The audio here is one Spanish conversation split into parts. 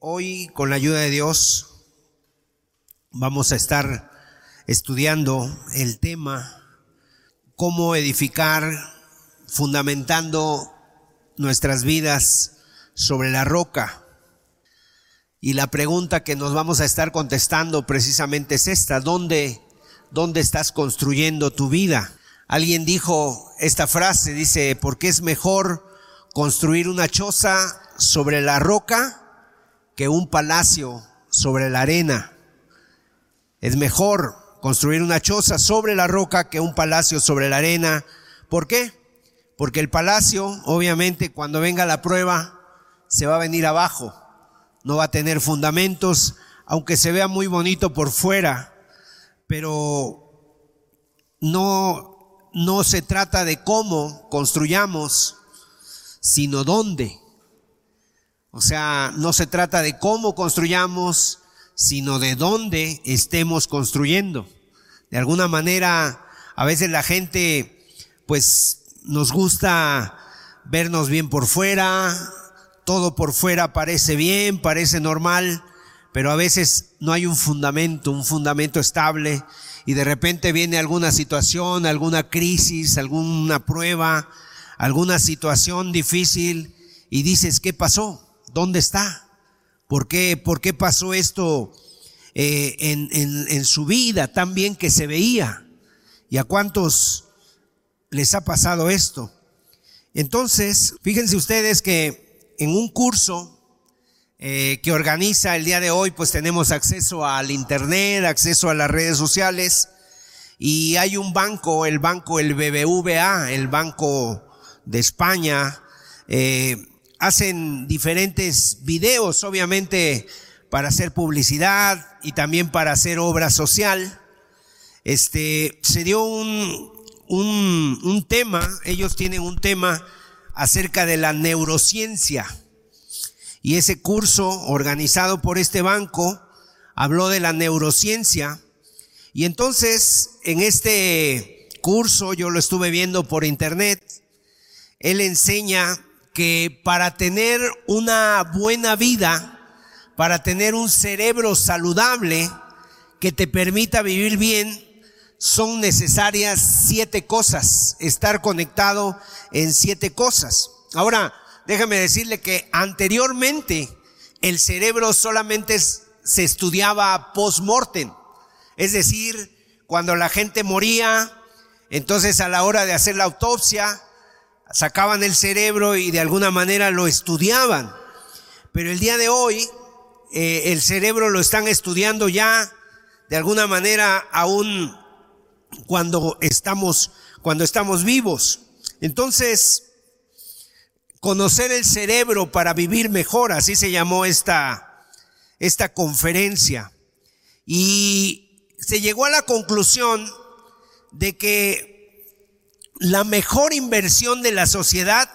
Hoy, con la ayuda de Dios, vamos a estar estudiando el tema cómo edificar fundamentando nuestras vidas sobre la roca. Y la pregunta que nos vamos a estar contestando precisamente es esta, ¿dónde, dónde estás construyendo tu vida? Alguien dijo esta frase, dice, porque es mejor construir una choza sobre la roca que un palacio sobre la arena. Es mejor construir una choza sobre la roca que un palacio sobre la arena. ¿Por qué? Porque el palacio, obviamente, cuando venga la prueba, se va a venir abajo. No va a tener fundamentos, aunque se vea muy bonito por fuera, pero no, no se trata de cómo construyamos, sino dónde. O sea, no se trata de cómo construyamos, sino de dónde estemos construyendo. De alguna manera, a veces la gente, pues, nos gusta vernos bien por fuera, todo por fuera parece bien, parece normal, pero a veces no hay un fundamento, un fundamento estable, y de repente viene alguna situación, alguna crisis, alguna prueba, alguna situación difícil, y dices, ¿qué pasó? ¿Dónde está? ¿Por qué, por qué pasó esto eh, en, en su vida tan bien que se veía? ¿Y a cuántos les ha pasado esto? Entonces, fíjense ustedes que en un curso eh, que organiza el día de hoy, pues tenemos acceso al Internet, acceso a las redes sociales y hay un banco, el banco, el BBVA, el Banco de España, eh, hacen diferentes videos, obviamente para hacer publicidad y también para hacer obra social. Este, se dio un, un, un tema, ellos tienen un tema acerca de la neurociencia. Y ese curso organizado por este banco habló de la neurociencia. Y entonces, en este curso, yo lo estuve viendo por internet, él enseña que para tener una buena vida, para tener un cerebro saludable que te permita vivir bien, son necesarias siete cosas, estar conectado en siete cosas. Ahora, déjame decirle que anteriormente el cerebro solamente se estudiaba post-mortem, es decir, cuando la gente moría, entonces a la hora de hacer la autopsia, sacaban el cerebro y de alguna manera lo estudiaban. Pero el día de hoy eh, el cerebro lo están estudiando ya de alguna manera aún cuando estamos cuando estamos vivos. Entonces, conocer el cerebro para vivir mejor, así se llamó esta esta conferencia. Y se llegó a la conclusión de que la mejor inversión de la sociedad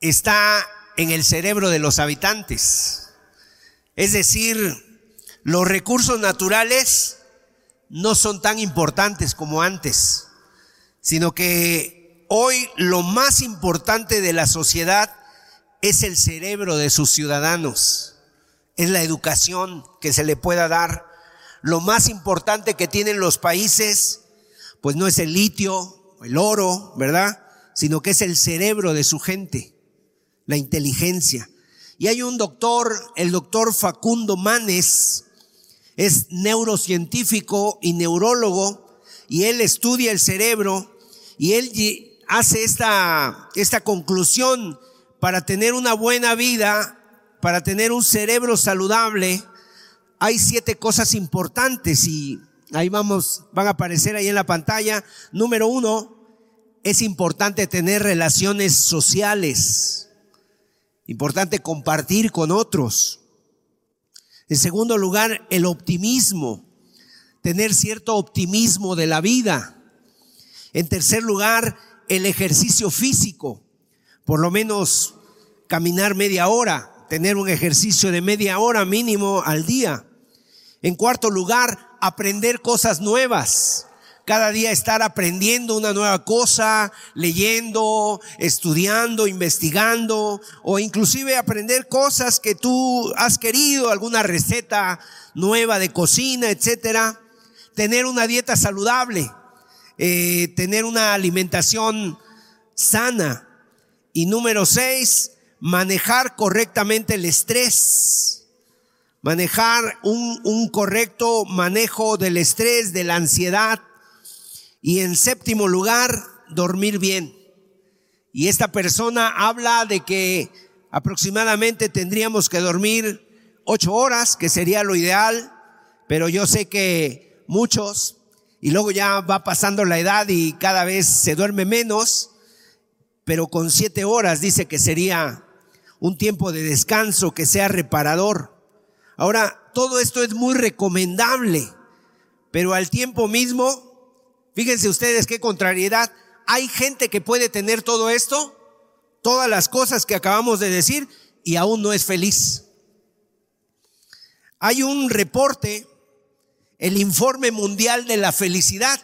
está en el cerebro de los habitantes. Es decir, los recursos naturales no son tan importantes como antes, sino que hoy lo más importante de la sociedad es el cerebro de sus ciudadanos, es la educación que se le pueda dar. Lo más importante que tienen los países, pues no es el litio, el oro, ¿verdad? Sino que es el cerebro de su gente, la inteligencia. Y hay un doctor, el doctor Facundo Manes, es neurocientífico y neurólogo, y él estudia el cerebro, y él hace esta, esta conclusión para tener una buena vida, para tener un cerebro saludable, hay siete cosas importantes y Ahí vamos, van a aparecer ahí en la pantalla. Número uno, es importante tener relaciones sociales. Importante compartir con otros. En segundo lugar, el optimismo. Tener cierto optimismo de la vida. En tercer lugar, el ejercicio físico. Por lo menos caminar media hora. Tener un ejercicio de media hora mínimo al día. En cuarto lugar, aprender cosas nuevas. cada día estar aprendiendo una nueva cosa, leyendo, estudiando, investigando, o inclusive aprender cosas que tú has querido, alguna receta nueva de cocina, etcétera. Tener una dieta saludable, eh, tener una alimentación sana. Y número seis, manejar correctamente el estrés. Manejar un, un correcto manejo del estrés, de la ansiedad, y en séptimo lugar, dormir bien. Y esta persona habla de que aproximadamente tendríamos que dormir ocho horas, que sería lo ideal, pero yo sé que muchos, y luego ya va pasando la edad y cada vez se duerme menos, pero con siete horas dice que sería un tiempo de descanso que sea reparador. Ahora, todo esto es muy recomendable, pero al tiempo mismo Fíjense ustedes qué contrariedad. Hay gente que puede tener todo esto, todas las cosas que acabamos de decir, y aún no es feliz. Hay un reporte, el informe mundial de la felicidad.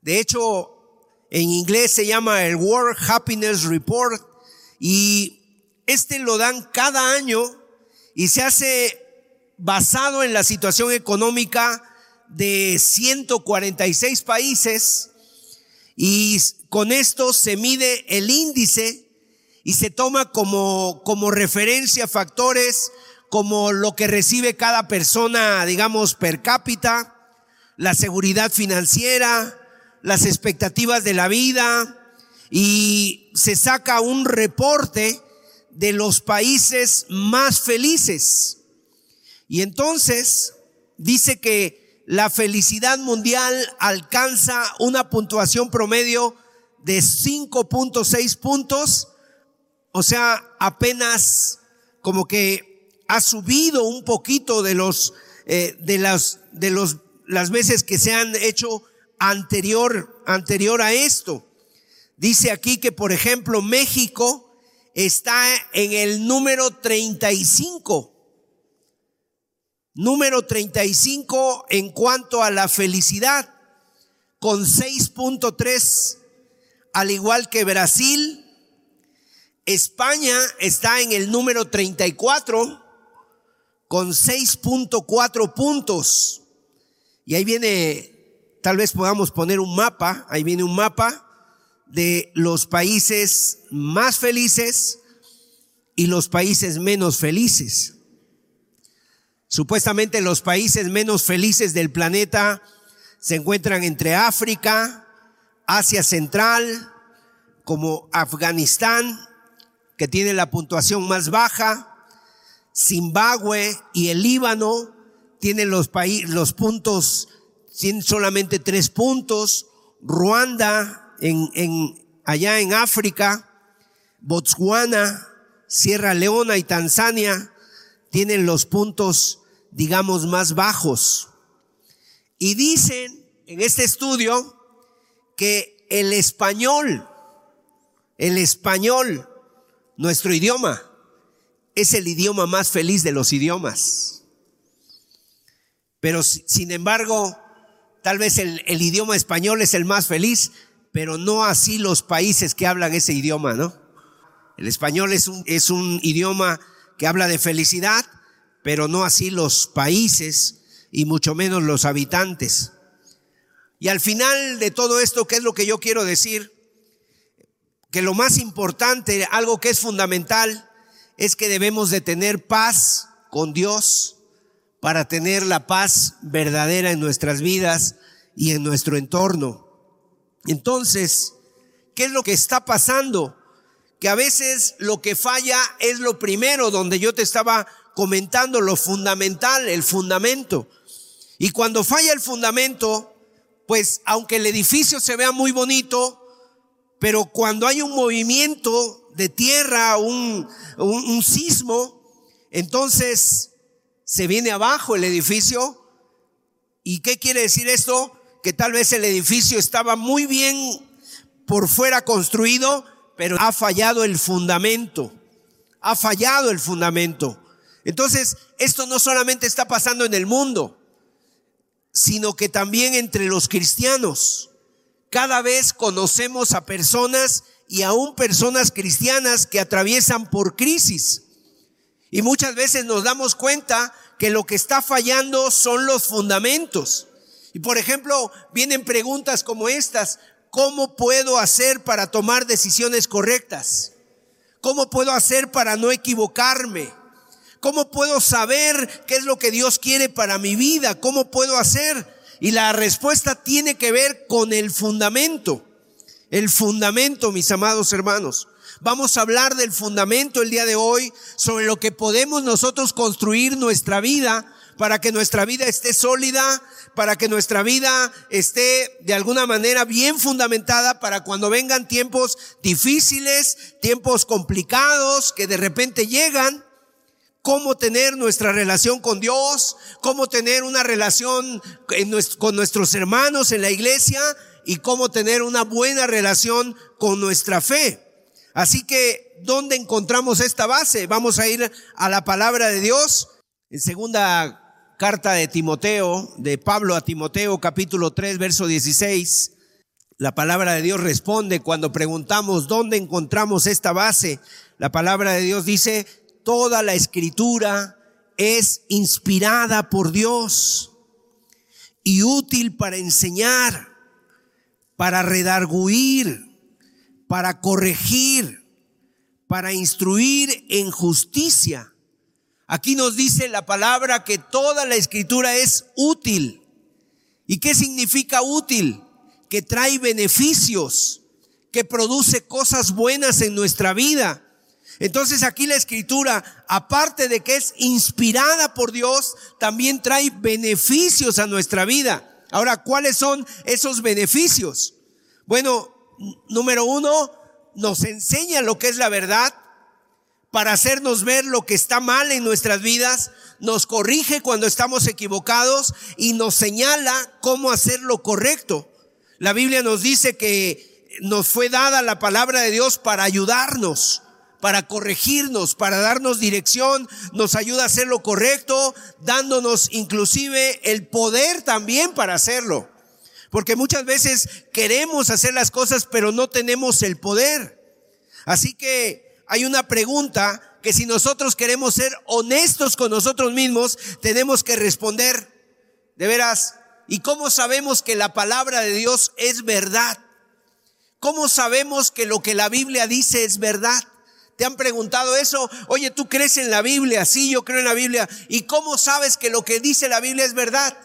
De hecho, en inglés se llama el World Happiness Report y este lo dan cada año y se hace basado en la situación económica de 146 países y con esto se mide el índice y se toma como, como referencia factores como lo que recibe cada persona, digamos, per cápita, la seguridad financiera, las expectativas de la vida y se saca un reporte de los países más felices. Y entonces dice que la felicidad mundial alcanza una puntuación promedio de 5.6 puntos, o sea, apenas como que ha subido un poquito de los eh, de las de los las veces que se han hecho anterior anterior a esto. Dice aquí que por ejemplo México está en el número 35 Número 35 en cuanto a la felicidad, con 6.3, al igual que Brasil. España está en el número 34 con 6.4 puntos. Y ahí viene, tal vez podamos poner un mapa, ahí viene un mapa de los países más felices y los países menos felices. Supuestamente los países menos felices del planeta se encuentran entre África, Asia Central, como Afganistán, que tiene la puntuación más baja, Zimbabue y el Líbano tienen los, los puntos, tienen solamente tres puntos, Ruanda en, en, allá en África, Botswana, Sierra Leona y Tanzania tienen los puntos, digamos, más bajos. Y dicen en este estudio que el español, el español, nuestro idioma, es el idioma más feliz de los idiomas. Pero sin embargo, tal vez el, el, idioma español es el más feliz, pero no así los países que hablan ese idioma, ¿no? El español es un, es un idioma que habla de felicidad, pero no así los países y mucho menos los habitantes. Y al final de todo esto, ¿qué es lo que yo quiero decir? Que lo más importante, algo que es fundamental, es que debemos de tener paz con Dios para tener la paz verdadera en nuestras vidas y en nuestro entorno. Entonces, ¿qué es lo que está pasando? que a veces lo que falla es lo primero, donde yo te estaba comentando lo fundamental, el fundamento. Y cuando falla el fundamento, pues aunque el edificio se vea muy bonito, pero cuando hay un movimiento de tierra, un, un, sismo, entonces se viene abajo el edificio. ¿Y qué quiere decir esto? Que tal vez el edificio estaba muy bien por fuera construido, pero ha fallado el fundamento. Ha fallado el fundamento. Entonces, esto no solamente está pasando en el mundo, sino que también entre los cristianos. Cada vez conocemos a personas y aún personas cristianas que atraviesan por crisis. Y muchas veces nos damos cuenta que lo que está fallando son los fundamentos. Y por ejemplo, vienen preguntas como estas, ¿cómo puedo hacer para tomar decisiones correctas? ¿Cómo puedo hacer para no equivocarme? ¿Cómo puedo saber qué es lo que Dios quiere para mi vida? ¿Cómo puedo hacer? Y la respuesta tiene que ver con el fundamento. El fundamento, mis amados hermanos. Vamos a hablar del fundamento el día de hoy, sobre lo que podemos nosotros construir nuestra vida para que nuestra vida esté sólida, para que nuestra vida esté de alguna manera bien fundamentada para cuando vengan tiempos difíciles, tiempos complicados que de repente llegan, cómo tener nuestra relación con Dios, cómo tener una relación con nuestros hermanos en la iglesia y cómo tener una buena relación con nuestra fe. Así que, ¿dónde encontramos esta base? Vamos a ir a la palabra de Dios. En segunda carta de Timoteo, de Pablo a Timoteo, capítulo 3, verso 16. La palabra de Dios responde cuando preguntamos dónde encontramos esta base. La palabra de Dios dice, toda la escritura es inspirada por Dios y útil para enseñar, para redarguir, para corregir, para instruir en justicia. Aquí nos dice la palabra que toda la escritura es útil. ¿Y qué significa útil? Que trae beneficios, que produce cosas buenas en nuestra vida. Entonces aquí la escritura, aparte de que es inspirada por Dios, también trae beneficios a nuestra vida. Ahora, ¿cuáles son esos beneficios? Bueno, número uno, nos enseña lo que es la verdad para hacernos ver lo que está mal en nuestras vidas, nos corrige cuando estamos equivocados y nos señala cómo hacer lo correcto. La Biblia nos dice que nos fue dada la palabra de Dios para ayudarnos, para corregirnos, para darnos dirección, nos ayuda a hacer lo correcto, dándonos inclusive el poder también para hacerlo. Porque muchas veces queremos hacer las cosas, pero no tenemos el poder. Así que hay una pregunta que si nosotros queremos ser honestos con nosotros mismos, tenemos que responder, de veras, ¿y cómo sabemos que la palabra de Dios es verdad? ¿Cómo sabemos que lo que la Biblia dice es verdad? ¿Te han preguntado eso? Oye, ¿tú crees en la Biblia? Sí, yo creo en la Biblia. ¿Y cómo sabes que lo que dice la Biblia es verdad?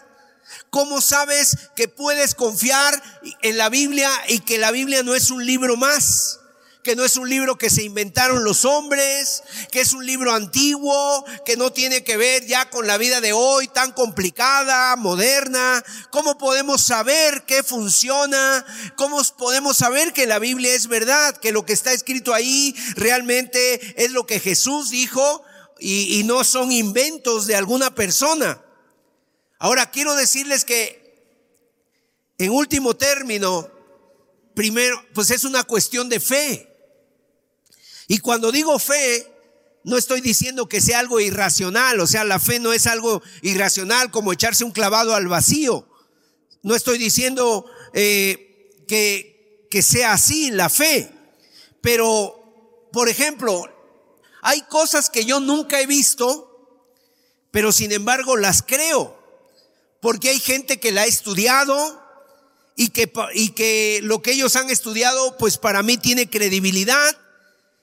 ¿Cómo sabes que puedes confiar en la Biblia y que la Biblia no es un libro más? Que no es un libro que se inventaron los hombres, que es un libro antiguo, que no tiene que ver ya con la vida de hoy tan complicada, moderna. ¿Cómo podemos saber qué funciona? ¿Cómo podemos saber que la Biblia es verdad? Que lo que está escrito ahí realmente es lo que Jesús dijo y, y no son inventos de alguna persona. Ahora quiero decirles que en último término, primero, pues es una cuestión de fe. Y cuando digo fe, no estoy diciendo que sea algo irracional, o sea, la fe no es algo irracional como echarse un clavado al vacío. No estoy diciendo eh, que, que sea así la fe, pero, por ejemplo, hay cosas que yo nunca he visto, pero sin embargo las creo porque hay gente que la ha estudiado y que, y que lo que ellos han estudiado, pues para mí tiene credibilidad.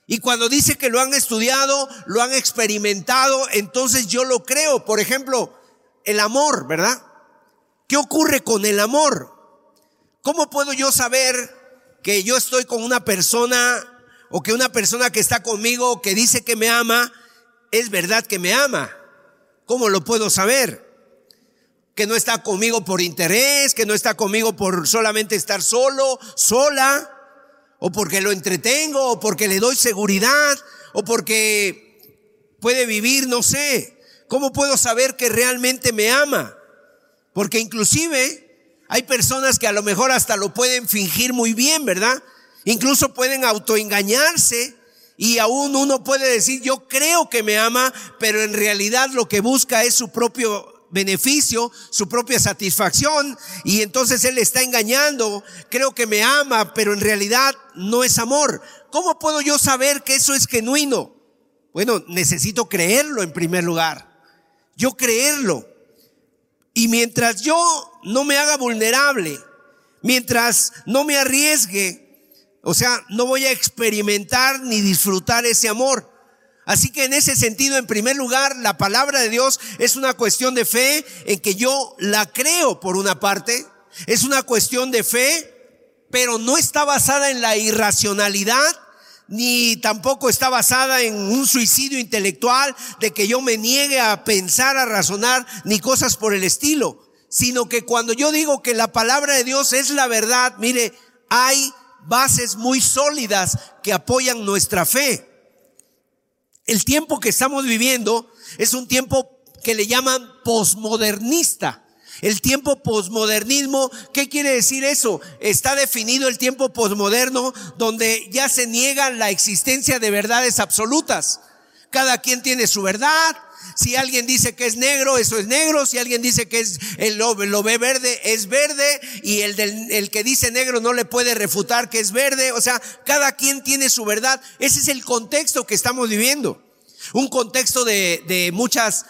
Y cuando dice que lo han estudiado, lo han experimentado, entonces yo lo creo. Por ejemplo, el amor, ¿verdad? ¿Qué ocurre con el amor? ¿Cómo puedo yo saber que yo estoy con una persona o que una persona que está conmigo, que dice que me ama, es verdad que me ama? ¿Cómo lo puedo saber? que no está conmigo por interés, que no está conmigo por solamente estar solo, sola, o porque lo entretengo, o porque le doy seguridad, o porque puede vivir, no sé. ¿Cómo puedo saber que realmente me ama? Porque inclusive hay personas que a lo mejor hasta lo pueden fingir muy bien, ¿verdad? Incluso pueden autoengañarse y aún uno puede decir, yo creo que me ama, pero en realidad lo que busca es su propio beneficio, su propia satisfacción, y entonces él está engañando, creo que me ama, pero en realidad no es amor. ¿Cómo puedo yo saber que eso es genuino? Bueno, necesito creerlo en primer lugar. Yo creerlo. Y mientras yo no me haga vulnerable, mientras no me arriesgue, o sea, no voy a experimentar ni disfrutar ese amor. Así que en ese sentido, en primer lugar, la palabra de Dios es una cuestión de fe en que yo la creo por una parte, es una cuestión de fe, pero no está basada en la irracionalidad, ni tampoco está basada en un suicidio intelectual de que yo me niegue a pensar, a razonar, ni cosas por el estilo, sino que cuando yo digo que la palabra de Dios es la verdad, mire, hay bases muy sólidas que apoyan nuestra fe. El tiempo que estamos viviendo es un tiempo que le llaman posmodernista. El tiempo posmodernismo, ¿qué quiere decir eso? Está definido el tiempo posmoderno donde ya se niega la existencia de verdades absolutas. Cada quien tiene su verdad. Si alguien dice que es negro, eso es negro. Si alguien dice que es el lo, ve verde, es verde. Y el, del, el que dice negro no le puede refutar que es verde. O sea, cada quien tiene su verdad. Ese es el contexto que estamos viviendo. Un contexto de, de muchas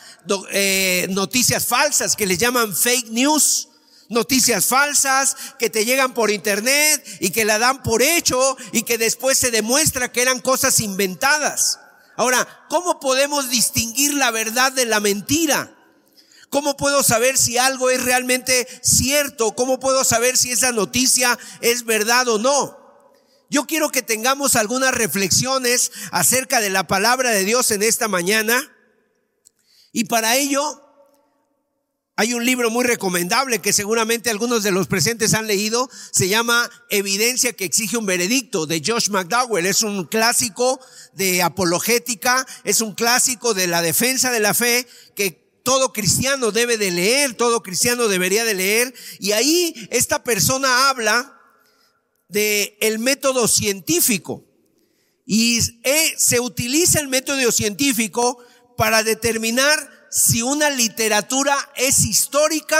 eh, noticias falsas que les llaman fake news. Noticias falsas que te llegan por internet y que la dan por hecho y que después se demuestra que eran cosas inventadas. Ahora, ¿cómo podemos distinguir la verdad de la mentira? ¿Cómo puedo saber si algo es realmente cierto? ¿Cómo puedo saber si esa noticia es verdad o no? Yo quiero que tengamos algunas reflexiones acerca de la palabra de Dios en esta mañana. Y para ello hay un libro muy recomendable que seguramente algunos de los presentes han leído. Se llama Evidencia que exige un veredicto de Josh McDowell. Es un clásico de apologética, es un clásico de la defensa de la fe que todo cristiano debe de leer, todo cristiano debería de leer. Y ahí esta persona habla de el método científico. Y eh, se utiliza el método científico para determinar si una literatura es histórica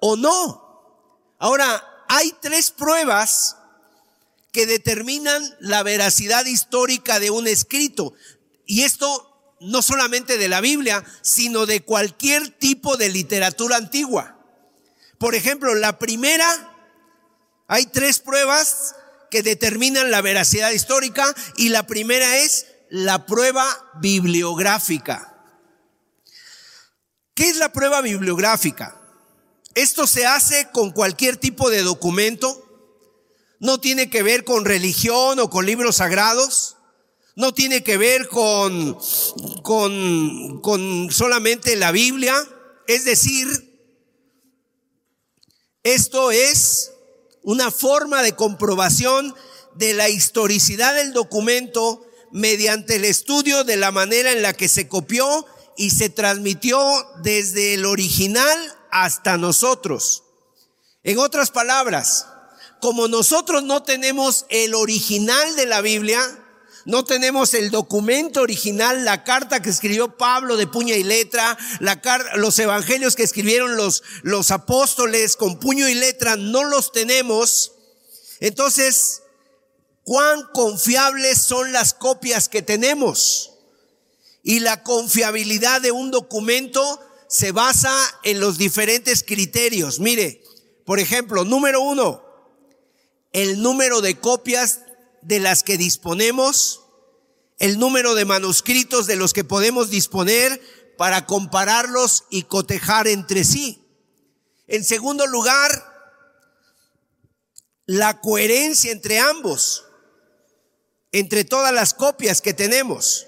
o no. Ahora, hay tres pruebas que determinan la veracidad histórica de un escrito. Y esto no solamente de la Biblia, sino de cualquier tipo de literatura antigua. Por ejemplo, la primera hay tres pruebas que determinan la veracidad histórica y la primera es la prueba bibliográfica. ¿Qué es la prueba bibliográfica? Esto se hace con cualquier tipo de documento, no tiene que ver con religión o con libros sagrados, no tiene que ver con, con, con solamente la Biblia, es decir, esto es una forma de comprobación de la historicidad del documento mediante el estudio de la manera en la que se copió y se transmitió desde el original hasta nosotros. En otras palabras, como nosotros no tenemos el original de la Biblia, no tenemos el documento original, la carta que escribió Pablo de puño y letra, la los evangelios que escribieron los, los apóstoles con puño y letra, no los tenemos. Entonces, ¿cuán confiables son las copias que tenemos? Y la confiabilidad de un documento se basa en los diferentes criterios. Mire, por ejemplo, número uno, el número de copias de las que disponemos, el número de manuscritos de los que podemos disponer para compararlos y cotejar entre sí. En segundo lugar, la coherencia entre ambos, entre todas las copias que tenemos.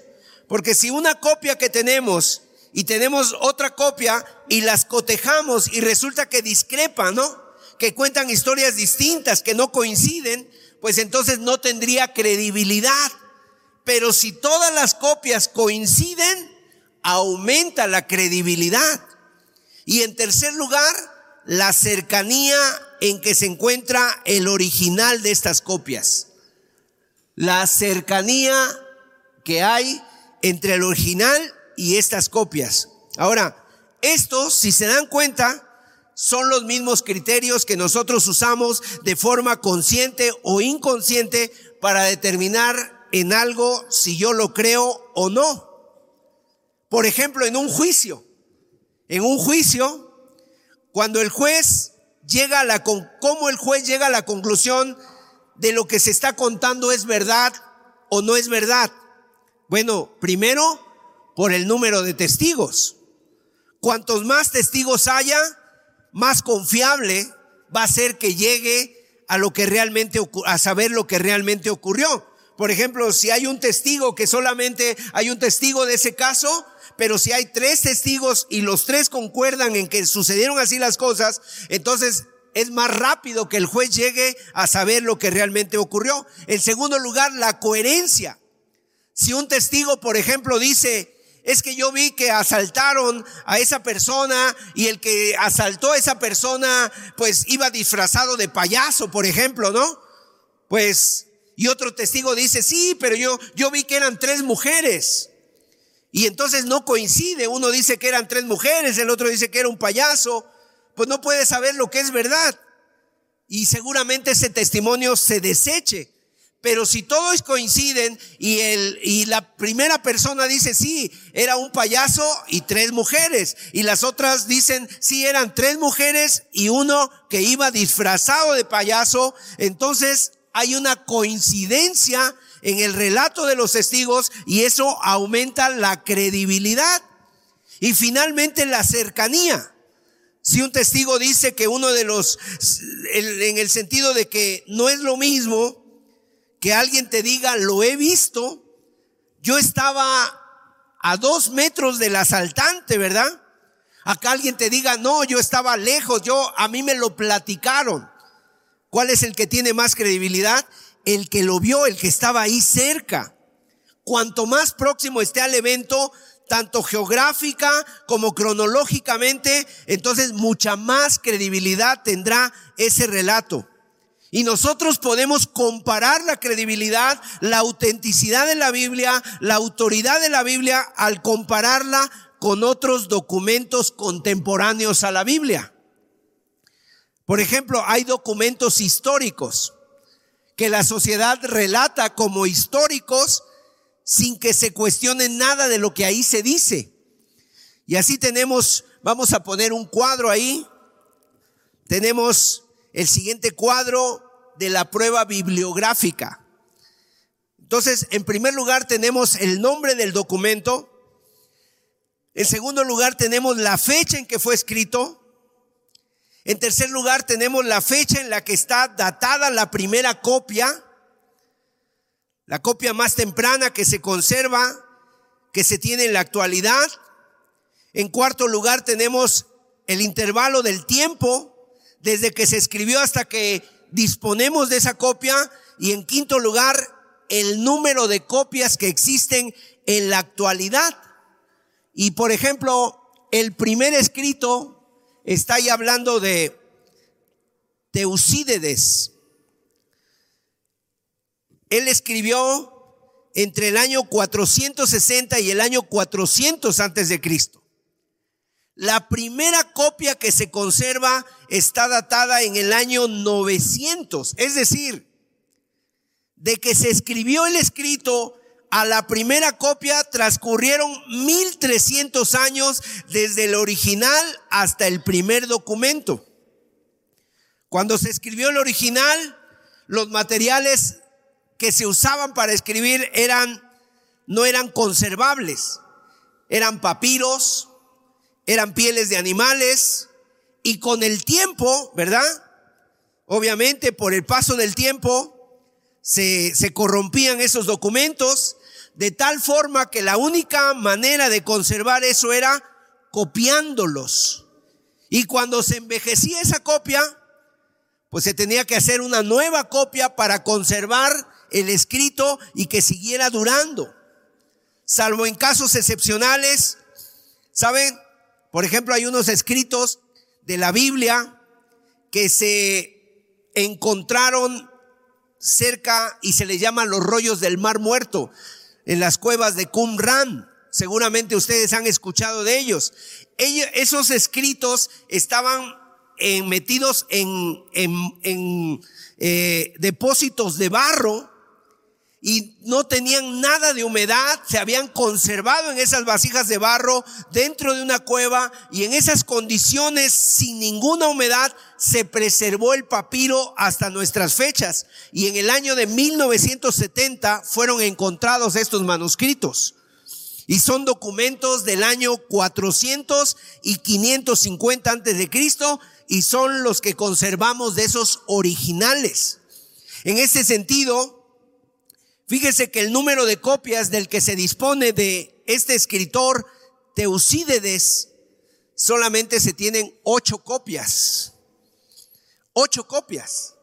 Porque si una copia que tenemos y tenemos otra copia y las cotejamos y resulta que discrepan, ¿no? Que cuentan historias distintas, que no coinciden, pues entonces no tendría credibilidad. Pero si todas las copias coinciden, aumenta la credibilidad. Y en tercer lugar, la cercanía en que se encuentra el original de estas copias. La cercanía que hay entre el original y estas copias. Ahora, estos, si se dan cuenta, son los mismos criterios que nosotros usamos de forma consciente o inconsciente para determinar en algo si yo lo creo o no. Por ejemplo, en un juicio. En un juicio, cuando el juez llega a la, cómo el juez llega a la conclusión de lo que se está contando es verdad o no es verdad. Bueno, primero, por el número de testigos. Cuantos más testigos haya, más confiable va a ser que llegue a lo que realmente a saber lo que realmente ocurrió. Por ejemplo, si hay un testigo que solamente hay un testigo de ese caso, pero si hay tres testigos y los tres concuerdan en que sucedieron así las cosas, entonces es más rápido que el juez llegue a saber lo que realmente ocurrió. En segundo lugar, la coherencia. Si un testigo, por ejemplo, dice, es que yo vi que asaltaron a esa persona y el que asaltó a esa persona pues iba disfrazado de payaso, por ejemplo, ¿no? Pues y otro testigo dice, "Sí, pero yo yo vi que eran tres mujeres." Y entonces no coincide, uno dice que eran tres mujeres, el otro dice que era un payaso, pues no puede saber lo que es verdad. Y seguramente ese testimonio se deseche. Pero si todos coinciden y, el, y la primera persona dice, sí, era un payaso y tres mujeres. Y las otras dicen, sí, eran tres mujeres y uno que iba disfrazado de payaso. Entonces hay una coincidencia en el relato de los testigos y eso aumenta la credibilidad. Y finalmente la cercanía. Si un testigo dice que uno de los, en el sentido de que no es lo mismo, que alguien te diga, lo he visto, yo estaba a dos metros del asaltante, ¿verdad? Acá alguien te diga, no, yo estaba lejos, yo, a mí me lo platicaron. ¿Cuál es el que tiene más credibilidad? El que lo vio, el que estaba ahí cerca. Cuanto más próximo esté al evento, tanto geográfica como cronológicamente, entonces mucha más credibilidad tendrá ese relato. Y nosotros podemos comparar la credibilidad, la autenticidad de la Biblia, la autoridad de la Biblia al compararla con otros documentos contemporáneos a la Biblia. Por ejemplo, hay documentos históricos que la sociedad relata como históricos sin que se cuestione nada de lo que ahí se dice. Y así tenemos, vamos a poner un cuadro ahí, tenemos el siguiente cuadro de la prueba bibliográfica. Entonces, en primer lugar tenemos el nombre del documento. En segundo lugar tenemos la fecha en que fue escrito. En tercer lugar tenemos la fecha en la que está datada la primera copia. La copia más temprana que se conserva, que se tiene en la actualidad. En cuarto lugar tenemos el intervalo del tiempo desde que se escribió hasta que disponemos de esa copia. Y en quinto lugar, el número de copias que existen en la actualidad. Y por ejemplo, el primer escrito está ahí hablando de Teusídedes. Él escribió entre el año 460 y el año 400 antes de Cristo. La primera copia que se conserva está datada en el año 900, es decir, de que se escribió el escrito a la primera copia transcurrieron 1300 años desde el original hasta el primer documento. Cuando se escribió el original, los materiales que se usaban para escribir eran no eran conservables, eran papiros, eran pieles de animales y con el tiempo, ¿verdad? Obviamente por el paso del tiempo se, se corrompían esos documentos de tal forma que la única manera de conservar eso era copiándolos. Y cuando se envejecía esa copia, pues se tenía que hacer una nueva copia para conservar el escrito y que siguiera durando. Salvo en casos excepcionales, ¿saben? Por ejemplo, hay unos escritos de la Biblia que se encontraron cerca y se les llaman los rollos del mar muerto, en las cuevas de Qumran. Seguramente ustedes han escuchado de ellos. esos escritos estaban metidos en, en, eh, depósitos de barro y no tenían nada de humedad, se habían conservado en esas vasijas de barro dentro de una cueva y en esas condiciones sin ninguna humedad se preservó el papiro hasta nuestras fechas y en el año de 1970 fueron encontrados estos manuscritos. Y son documentos del año 400 y 550 antes de Cristo y son los que conservamos de esos originales. En ese sentido, Fíjese que el número de copias del que se dispone de este escritor Teusídedes solamente se tienen ocho copias. Ocho copias.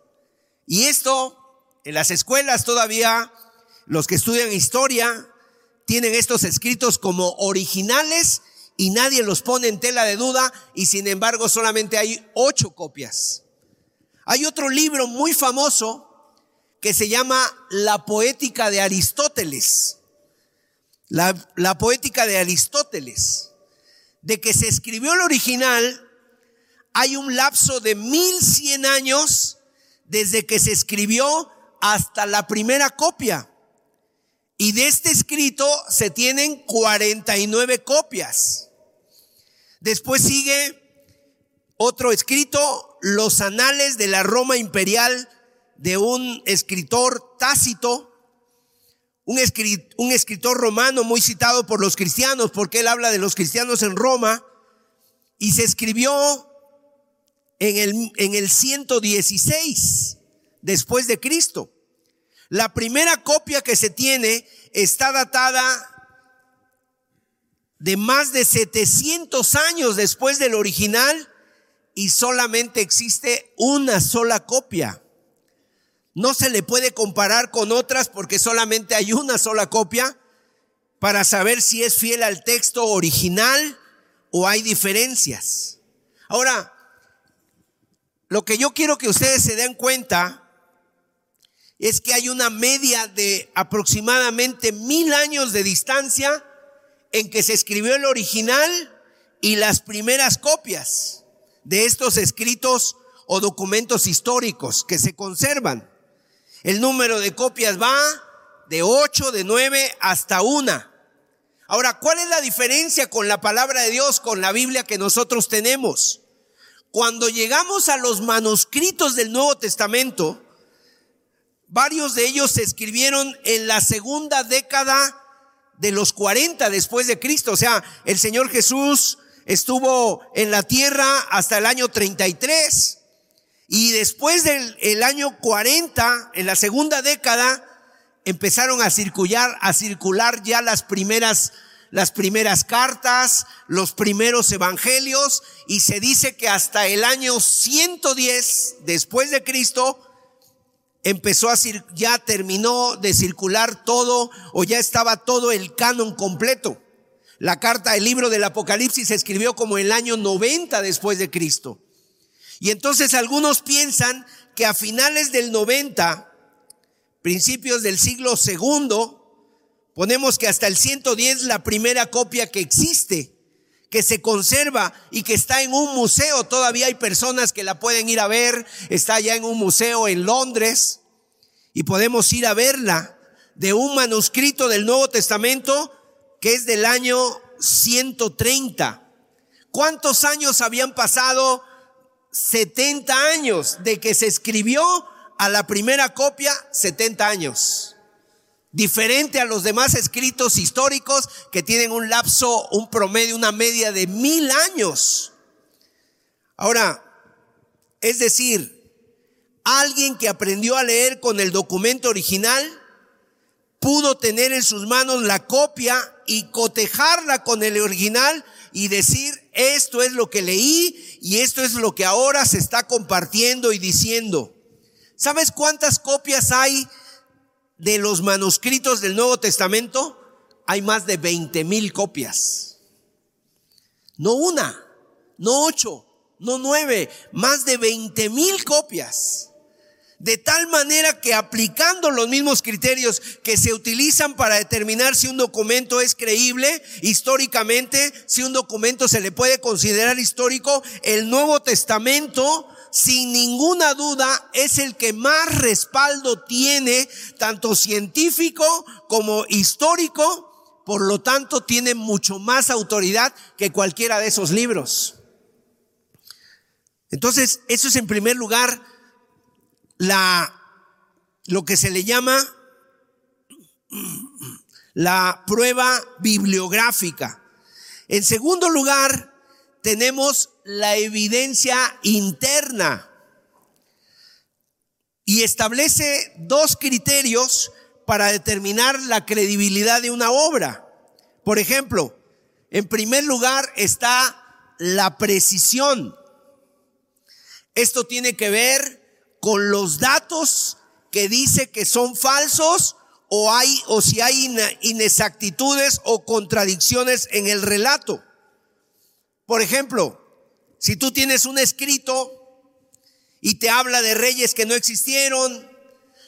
Y esto en las escuelas todavía los que estudian historia tienen estos escritos como originales y nadie los pone en tela de duda y sin embargo solamente hay ocho copias. Hay otro libro muy famoso que se llama La Poética de Aristóteles. La, la, Poética de Aristóteles. De que se escribió el original, hay un lapso de 1100 años desde que se escribió hasta la primera copia. Y de este escrito se tienen 49 copias. Después sigue otro escrito, los anales de la Roma imperial de un escritor tácito, un, un escritor romano muy citado por los cristianos, porque él habla de los cristianos en Roma, y se escribió en el, en el 116 después de Cristo. La primera copia que se tiene está datada de más de 700 años después del original y solamente existe una sola copia. No se le puede comparar con otras porque solamente hay una sola copia para saber si es fiel al texto original o hay diferencias. Ahora, lo que yo quiero que ustedes se den cuenta es que hay una media de aproximadamente mil años de distancia en que se escribió el original y las primeras copias de estos escritos o documentos históricos que se conservan. El número de copias va de 8, de 9 hasta una. Ahora, ¿cuál es la diferencia con la palabra de Dios, con la Biblia que nosotros tenemos? Cuando llegamos a los manuscritos del Nuevo Testamento, varios de ellos se escribieron en la segunda década de los 40 después de Cristo. O sea, el Señor Jesús estuvo en la tierra hasta el año 33. Y después del año 40, en la segunda década, empezaron a circular, a circular ya las primeras, las primeras cartas, los primeros evangelios, y se dice que hasta el año 110 después de Cristo, empezó a ya terminó de circular todo o ya estaba todo el canon completo. La carta, el libro del Apocalipsis se escribió como el año 90 después de Cristo. Y entonces algunos piensan que a finales del 90, principios del siglo segundo, ponemos que hasta el 110 la primera copia que existe, que se conserva y que está en un museo. Todavía hay personas que la pueden ir a ver. Está ya en un museo en Londres y podemos ir a verla de un manuscrito del Nuevo Testamento que es del año 130. ¿Cuántos años habían pasado 70 años de que se escribió a la primera copia, 70 años. Diferente a los demás escritos históricos que tienen un lapso, un promedio, una media de mil años. Ahora, es decir, alguien que aprendió a leer con el documento original pudo tener en sus manos la copia y cotejarla con el original y decir, esto es lo que leí y esto es lo que ahora se está compartiendo y diciendo. ¿Sabes cuántas copias hay de los manuscritos del Nuevo Testamento? Hay más de 20 mil copias. No una, no ocho, no nueve, más de 20 mil copias. De tal manera que aplicando los mismos criterios que se utilizan para determinar si un documento es creíble históricamente, si un documento se le puede considerar histórico, el Nuevo Testamento sin ninguna duda es el que más respaldo tiene, tanto científico como histórico, por lo tanto tiene mucho más autoridad que cualquiera de esos libros. Entonces, eso es en primer lugar la, lo que se le llama la prueba bibliográfica. En segundo lugar, tenemos la evidencia interna y establece dos criterios para determinar la credibilidad de una obra. Por ejemplo, en primer lugar está la precisión. Esto tiene que ver con los datos que dice que son falsos o hay o si hay inexactitudes o contradicciones en el relato. Por ejemplo, si tú tienes un escrito y te habla de reyes que no existieron,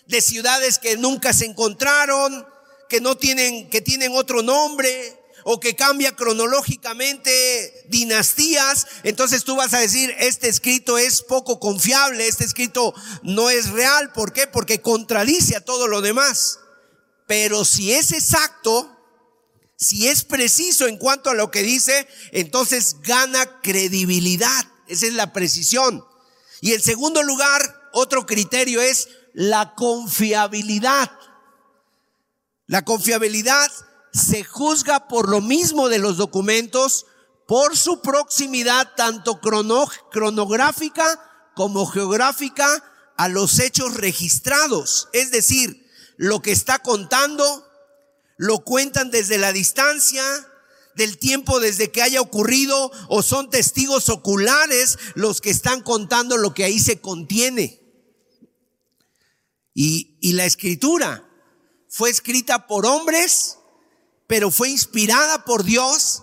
de ciudades que nunca se encontraron, que no tienen que tienen otro nombre, o que cambia cronológicamente dinastías, entonces tú vas a decir, este escrito es poco confiable, este escrito no es real. ¿Por qué? Porque contradice a todo lo demás. Pero si es exacto, si es preciso en cuanto a lo que dice, entonces gana credibilidad. Esa es la precisión. Y en segundo lugar, otro criterio es la confiabilidad. La confiabilidad se juzga por lo mismo de los documentos, por su proximidad tanto cronográfica como geográfica a los hechos registrados. Es decir, lo que está contando, lo cuentan desde la distancia, del tiempo desde que haya ocurrido, o son testigos oculares los que están contando lo que ahí se contiene. Y, y la escritura fue escrita por hombres pero fue inspirada por Dios.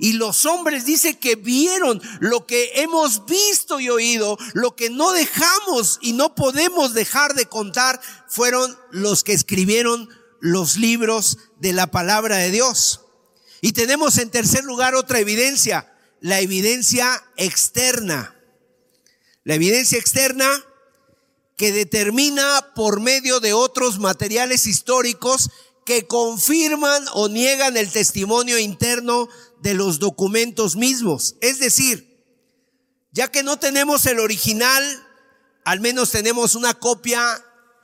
Y los hombres dice que vieron lo que hemos visto y oído, lo que no dejamos y no podemos dejar de contar, fueron los que escribieron los libros de la palabra de Dios. Y tenemos en tercer lugar otra evidencia, la evidencia externa. La evidencia externa que determina por medio de otros materiales históricos que confirman o niegan el testimonio interno de los documentos mismos. Es decir, ya que no tenemos el original, al menos tenemos una copia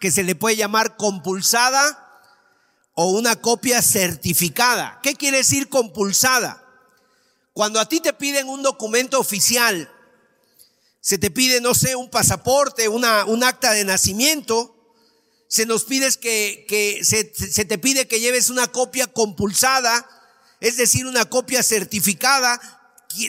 que se le puede llamar compulsada o una copia certificada. ¿Qué quiere decir compulsada? Cuando a ti te piden un documento oficial, se te pide, no sé, un pasaporte, una, un acta de nacimiento, se nos pide que, que se, se te pide que lleves una copia compulsada, es decir, una copia certificada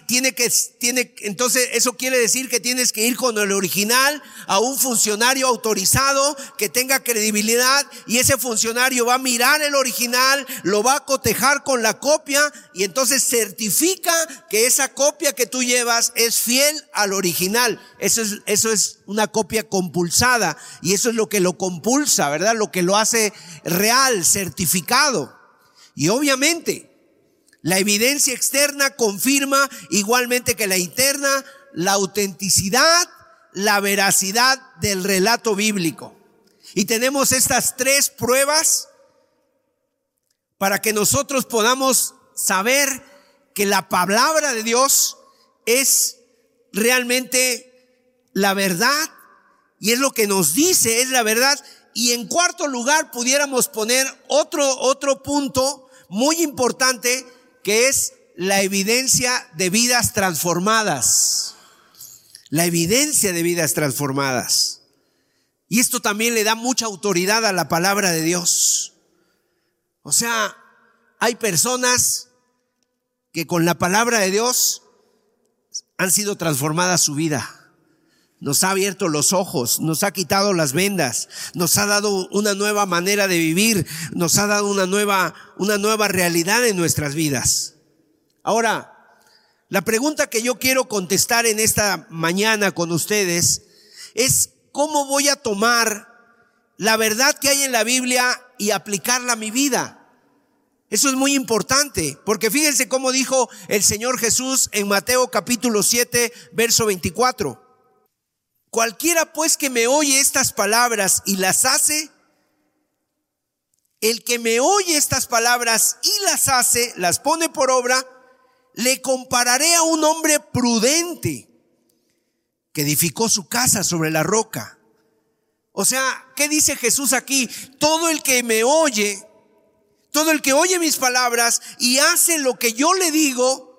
tiene que, tiene, entonces eso quiere decir que tienes que ir con el original a un funcionario autorizado que tenga credibilidad y ese funcionario va a mirar el original, lo va a cotejar con la copia y entonces certifica que esa copia que tú llevas es fiel al original. Eso es, eso es una copia compulsada y eso es lo que lo compulsa, ¿verdad? Lo que lo hace real, certificado. Y obviamente, la evidencia externa confirma igualmente que la interna la autenticidad, la veracidad del relato bíblico. Y tenemos estas tres pruebas para que nosotros podamos saber que la palabra de Dios es realmente la verdad y es lo que nos dice, es la verdad. Y en cuarto lugar pudiéramos poner otro, otro punto muy importante que es la evidencia de vidas transformadas. La evidencia de vidas transformadas. Y esto también le da mucha autoridad a la palabra de Dios. O sea, hay personas que con la palabra de Dios han sido transformadas su vida. Nos ha abierto los ojos, nos ha quitado las vendas, nos ha dado una nueva manera de vivir, nos ha dado una nueva, una nueva realidad en nuestras vidas. Ahora, la pregunta que yo quiero contestar en esta mañana con ustedes es cómo voy a tomar la verdad que hay en la Biblia y aplicarla a mi vida. Eso es muy importante, porque fíjense cómo dijo el Señor Jesús en Mateo capítulo 7, verso 24. Cualquiera pues que me oye estas palabras y las hace, el que me oye estas palabras y las hace, las pone por obra, le compararé a un hombre prudente que edificó su casa sobre la roca. O sea, ¿qué dice Jesús aquí? Todo el que me oye, todo el que oye mis palabras y hace lo que yo le digo,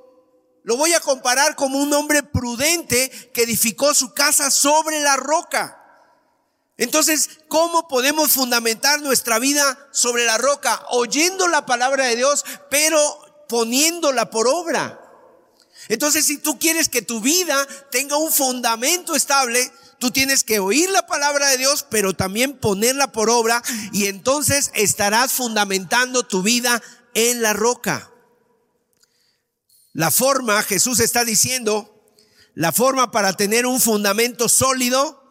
lo voy a comparar como un hombre prudente que edificó su casa sobre la roca. Entonces, ¿cómo podemos fundamentar nuestra vida sobre la roca? Oyendo la palabra de Dios, pero poniéndola por obra. Entonces, si tú quieres que tu vida tenga un fundamento estable, tú tienes que oír la palabra de Dios, pero también ponerla por obra y entonces estarás fundamentando tu vida en la roca. La forma, Jesús está diciendo, la forma para tener un fundamento sólido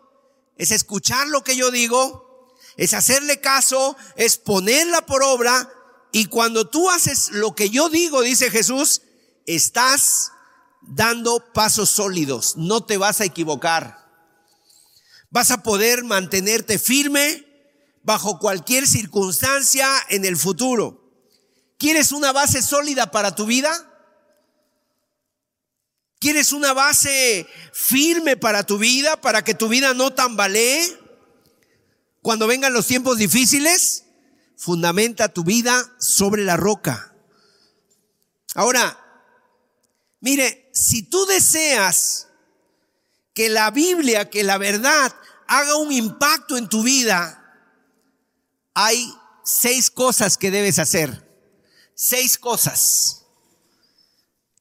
es escuchar lo que yo digo, es hacerle caso, es ponerla por obra y cuando tú haces lo que yo digo, dice Jesús, estás dando pasos sólidos, no te vas a equivocar. Vas a poder mantenerte firme bajo cualquier circunstancia en el futuro. ¿Quieres una base sólida para tu vida? ¿Quieres una base firme para tu vida, para que tu vida no tambalee? Cuando vengan los tiempos difíciles, fundamenta tu vida sobre la roca. Ahora, mire, si tú deseas que la Biblia, que la verdad haga un impacto en tu vida, hay seis cosas que debes hacer. Seis cosas.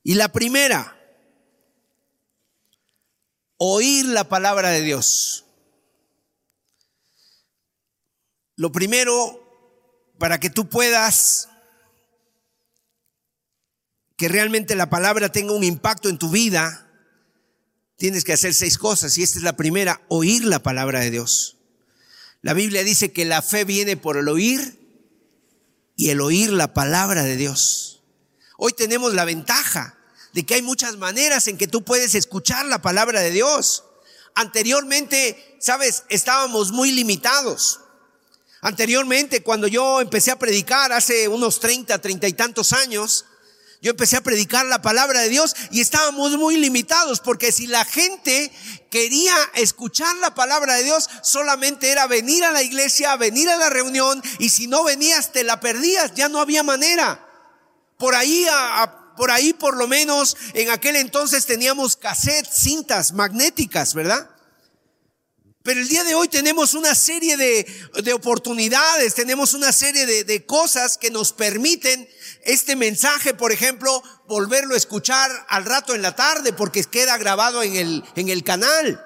Y la primera, oír la palabra de Dios. Lo primero, para que tú puedas que realmente la palabra tenga un impacto en tu vida, tienes que hacer seis cosas. Y esta es la primera, oír la palabra de Dios. La Biblia dice que la fe viene por el oír y el oír la palabra de Dios. Hoy tenemos la ventaja de que hay muchas maneras en que tú puedes escuchar la palabra de Dios. Anteriormente, sabes, estábamos muy limitados. Anteriormente, cuando yo empecé a predicar hace unos 30, 30 y tantos años, yo empecé a predicar la palabra de Dios y estábamos muy limitados porque si la gente quería escuchar la palabra de Dios, solamente era venir a la iglesia, venir a la reunión y si no venías te la perdías, ya no había manera. Por ahí a, por ahí por lo menos en aquel entonces teníamos cassettes, cintas magnéticas, ¿verdad? Pero el día de hoy tenemos una serie de, de oportunidades, tenemos una serie de, de, cosas que nos permiten este mensaje, por ejemplo, volverlo a escuchar al rato en la tarde porque queda grabado en el, en el canal.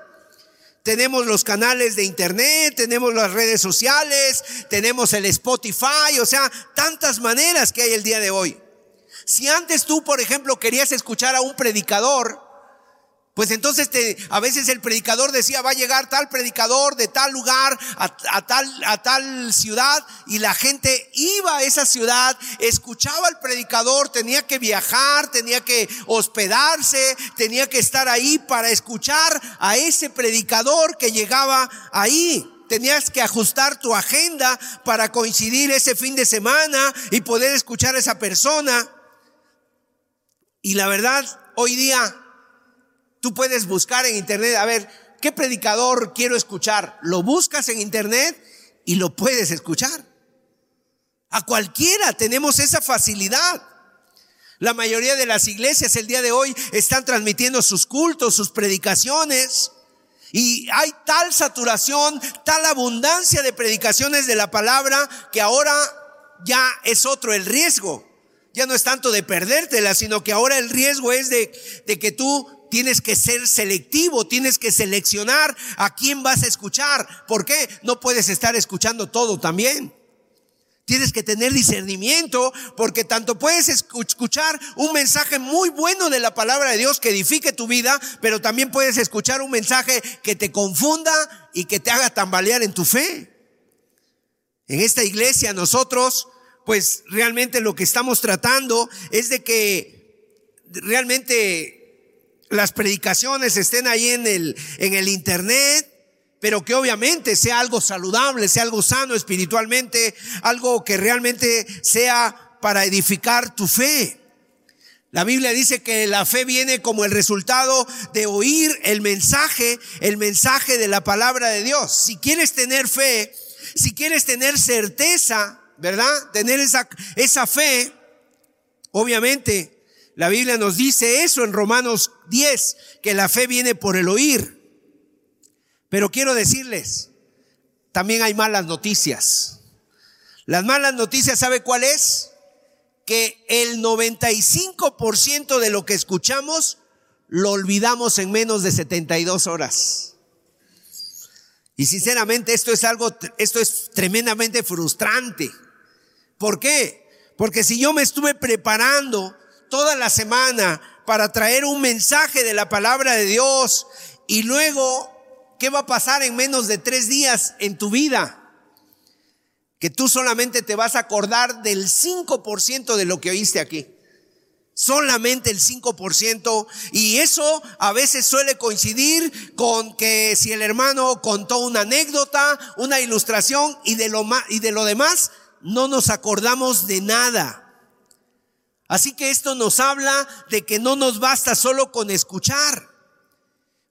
Tenemos los canales de internet, tenemos las redes sociales, tenemos el Spotify, o sea, tantas maneras que hay el día de hoy. Si antes tú, por ejemplo, querías escuchar a un predicador, pues entonces te, a veces el predicador decía, va a llegar tal predicador de tal lugar, a, tal, a tal ciudad, y la gente iba a esa ciudad, escuchaba al predicador, tenía que viajar, tenía que hospedarse, tenía que estar ahí para escuchar a ese predicador que llegaba ahí. Tenías que ajustar tu agenda para coincidir ese fin de semana y poder escuchar a esa persona. Y la verdad, hoy día tú puedes buscar en internet, a ver, ¿qué predicador quiero escuchar? Lo buscas en internet y lo puedes escuchar. A cualquiera tenemos esa facilidad. La mayoría de las iglesias el día de hoy están transmitiendo sus cultos, sus predicaciones. Y hay tal saturación, tal abundancia de predicaciones de la palabra que ahora ya es otro el riesgo ya no es tanto de perdértela, sino que ahora el riesgo es de, de que tú tienes que ser selectivo, tienes que seleccionar a quién vas a escuchar. ¿Por qué? No puedes estar escuchando todo también. Tienes que tener discernimiento porque tanto puedes escuchar un mensaje muy bueno de la palabra de Dios que edifique tu vida, pero también puedes escuchar un mensaje que te confunda y que te haga tambalear en tu fe. En esta iglesia nosotros, pues realmente lo que estamos tratando es de que realmente las predicaciones estén ahí en el, en el internet, pero que obviamente sea algo saludable, sea algo sano espiritualmente, algo que realmente sea para edificar tu fe. La Biblia dice que la fe viene como el resultado de oír el mensaje, el mensaje de la palabra de Dios. Si quieres tener fe, si quieres tener certeza, ¿verdad? Tener esa, esa fe, obviamente, la Biblia nos dice eso en Romanos 10, que la fe viene por el oír. Pero quiero decirles, también hay malas noticias. Las malas noticias, ¿sabe cuál es? Que el 95% de lo que escuchamos lo olvidamos en menos de 72 horas. Y sinceramente esto es algo, esto es tremendamente frustrante. ¿Por qué? Porque si yo me estuve preparando toda la semana para traer un mensaje de la palabra de Dios y luego ¿Qué va a pasar en menos de tres días en tu vida? Que tú solamente te vas a acordar del 5% de lo que oíste aquí. Solamente el 5%. Y eso a veces suele coincidir con que si el hermano contó una anécdota, una ilustración y de lo, y de lo demás, no nos acordamos de nada. Así que esto nos habla de que no nos basta solo con escuchar.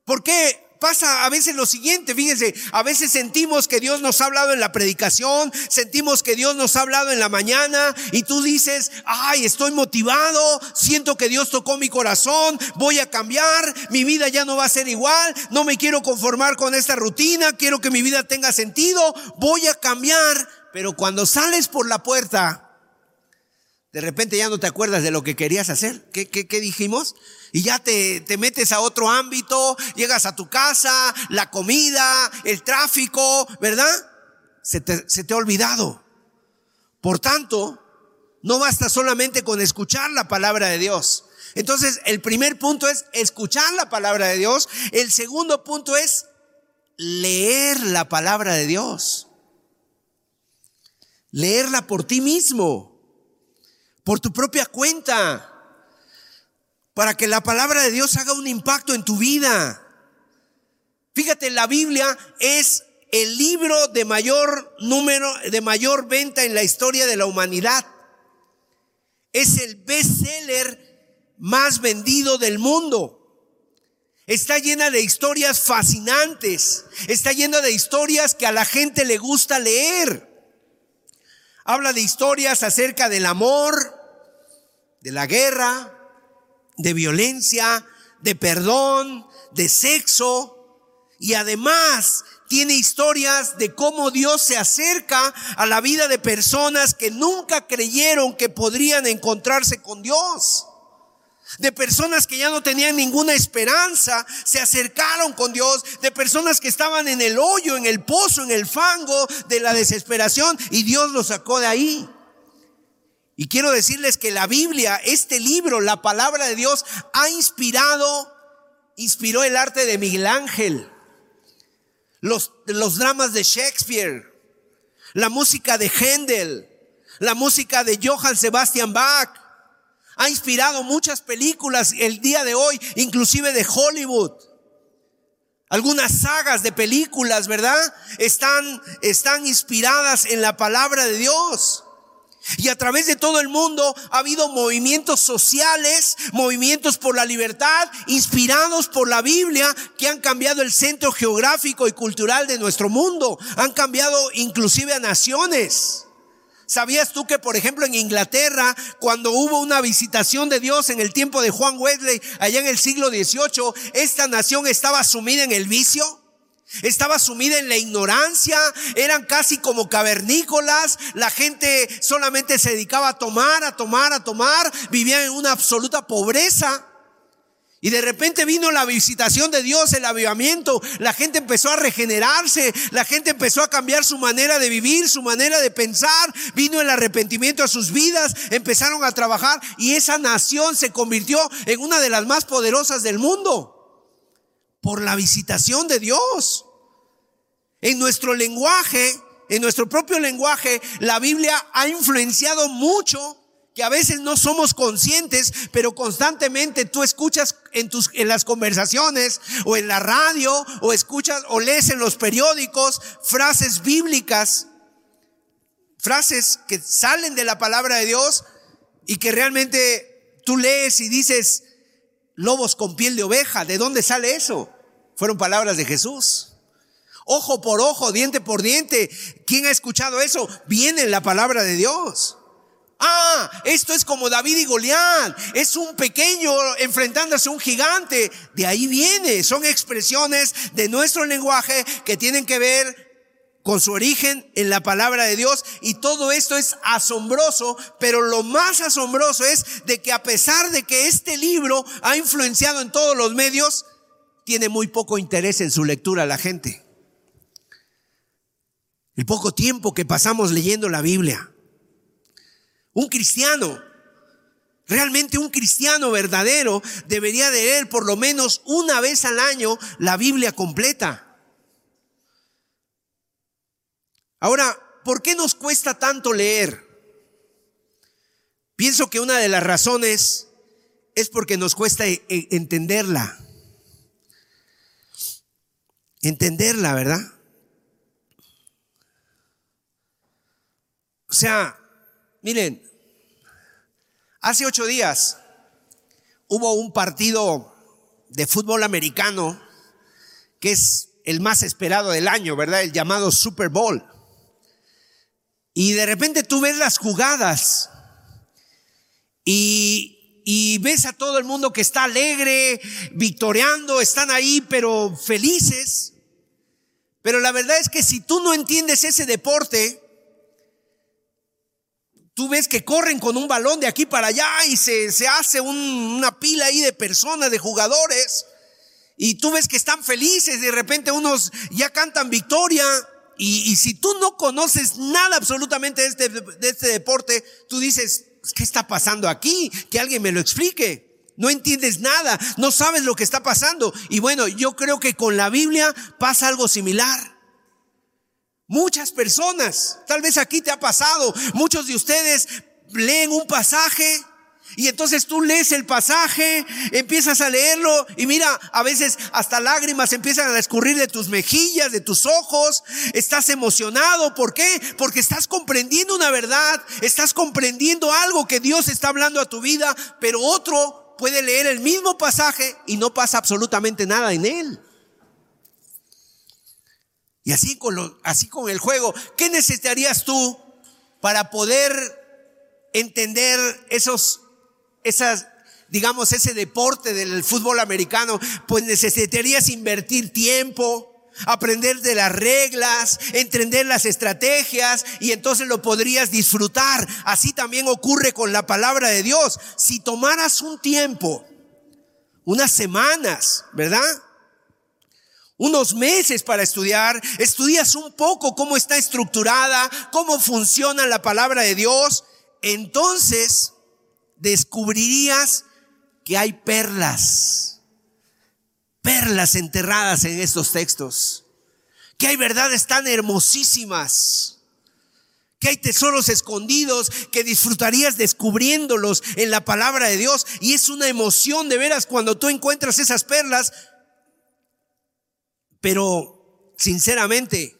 ¿Por qué? pasa a veces lo siguiente, fíjense, a veces sentimos que Dios nos ha hablado en la predicación, sentimos que Dios nos ha hablado en la mañana y tú dices, ay, estoy motivado, siento que Dios tocó mi corazón, voy a cambiar, mi vida ya no va a ser igual, no me quiero conformar con esta rutina, quiero que mi vida tenga sentido, voy a cambiar, pero cuando sales por la puerta, de repente ya no te acuerdas de lo que querías hacer. ¿Qué, qué, qué dijimos? Y ya te, te, metes a otro ámbito, llegas a tu casa, la comida, el tráfico, ¿verdad? Se te, se te ha olvidado. Por tanto, no basta solamente con escuchar la palabra de Dios. Entonces, el primer punto es escuchar la palabra de Dios. El segundo punto es leer la palabra de Dios. Leerla por ti mismo por tu propia cuenta, para que la palabra de Dios haga un impacto en tu vida. Fíjate, la Biblia es el libro de mayor número, de mayor venta en la historia de la humanidad. Es el bestseller más vendido del mundo. Está llena de historias fascinantes. Está llena de historias que a la gente le gusta leer. Habla de historias acerca del amor, de la guerra, de violencia, de perdón, de sexo. Y además tiene historias de cómo Dios se acerca a la vida de personas que nunca creyeron que podrían encontrarse con Dios de personas que ya no tenían ninguna esperanza, se acercaron con Dios, de personas que estaban en el hoyo, en el pozo, en el fango de la desesperación y Dios los sacó de ahí. Y quiero decirles que la Biblia, este libro, la palabra de Dios, ha inspirado, inspiró el arte de Miguel Ángel, los, los dramas de Shakespeare, la música de Händel, la música de Johann Sebastian Bach, ha inspirado muchas películas el día de hoy, inclusive de Hollywood. Algunas sagas de películas, ¿verdad? Están, están inspiradas en la palabra de Dios. Y a través de todo el mundo ha habido movimientos sociales, movimientos por la libertad, inspirados por la Biblia, que han cambiado el centro geográfico y cultural de nuestro mundo. Han cambiado inclusive a naciones. ¿Sabías tú que, por ejemplo, en Inglaterra, cuando hubo una visitación de Dios en el tiempo de Juan Wesley, allá en el siglo XVIII, esta nación estaba sumida en el vicio? Estaba sumida en la ignorancia, eran casi como cavernícolas, la gente solamente se dedicaba a tomar, a tomar, a tomar, vivían en una absoluta pobreza. Y de repente vino la visitación de Dios, el avivamiento. La gente empezó a regenerarse, la gente empezó a cambiar su manera de vivir, su manera de pensar. Vino el arrepentimiento a sus vidas, empezaron a trabajar y esa nación se convirtió en una de las más poderosas del mundo por la visitación de Dios. En nuestro lenguaje, en nuestro propio lenguaje, la Biblia ha influenciado mucho que a veces no somos conscientes, pero constantemente tú escuchas en tus en las conversaciones o en la radio o escuchas o lees en los periódicos frases bíblicas, frases que salen de la palabra de Dios y que realmente tú lees y dices lobos con piel de oveja, ¿de dónde sale eso? Fueron palabras de Jesús. Ojo por ojo, diente por diente. ¿Quién ha escuchado eso? Viene la palabra de Dios. Ah, esto es como David y Goliat. Es un pequeño enfrentándose a un gigante. De ahí viene. Son expresiones de nuestro lenguaje que tienen que ver con su origen en la palabra de Dios. Y todo esto es asombroso, pero lo más asombroso es de que a pesar de que este libro ha influenciado en todos los medios, tiene muy poco interés en su lectura la gente. El poco tiempo que pasamos leyendo la Biblia. Un cristiano, realmente un cristiano verdadero, debería de leer por lo menos una vez al año la Biblia completa. Ahora, ¿por qué nos cuesta tanto leer? Pienso que una de las razones es porque nos cuesta e, e, entenderla. Entenderla, ¿verdad? O sea, Miren, hace ocho días hubo un partido de fútbol americano que es el más esperado del año, ¿verdad? El llamado Super Bowl. Y de repente tú ves las jugadas y, y, ves a todo el mundo que está alegre, victoriando, están ahí, pero felices. Pero la verdad es que si tú no entiendes ese deporte, Tú ves que corren con un balón de aquí para allá y se, se hace una pila ahí de personas, de jugadores. Y tú ves que están felices, de repente unos ya cantan victoria. Y, y si tú no conoces nada absolutamente de este, de este deporte, tú dices, ¿qué está pasando aquí? Que alguien me lo explique. No entiendes nada, no sabes lo que está pasando. Y bueno, yo creo que con la Biblia pasa algo similar. Muchas personas, tal vez aquí te ha pasado, muchos de ustedes leen un pasaje y entonces tú lees el pasaje, empiezas a leerlo y mira, a veces hasta lágrimas empiezan a escurrir de tus mejillas, de tus ojos, estás emocionado, ¿por qué? Porque estás comprendiendo una verdad, estás comprendiendo algo que Dios está hablando a tu vida, pero otro puede leer el mismo pasaje y no pasa absolutamente nada en él. Y así con, lo, así con el juego, ¿qué necesitarías tú para poder entender esos, esas, digamos, ese deporte del fútbol americano? Pues necesitarías invertir tiempo, aprender de las reglas, entender las estrategias y entonces lo podrías disfrutar. Así también ocurre con la palabra de Dios. Si tomaras un tiempo, unas semanas, ¿verdad? Unos meses para estudiar, estudias un poco cómo está estructurada, cómo funciona la palabra de Dios, entonces descubrirías que hay perlas, perlas enterradas en estos textos, que hay verdades tan hermosísimas, que hay tesoros escondidos que disfrutarías descubriéndolos en la palabra de Dios. Y es una emoción de veras cuando tú encuentras esas perlas pero, sinceramente,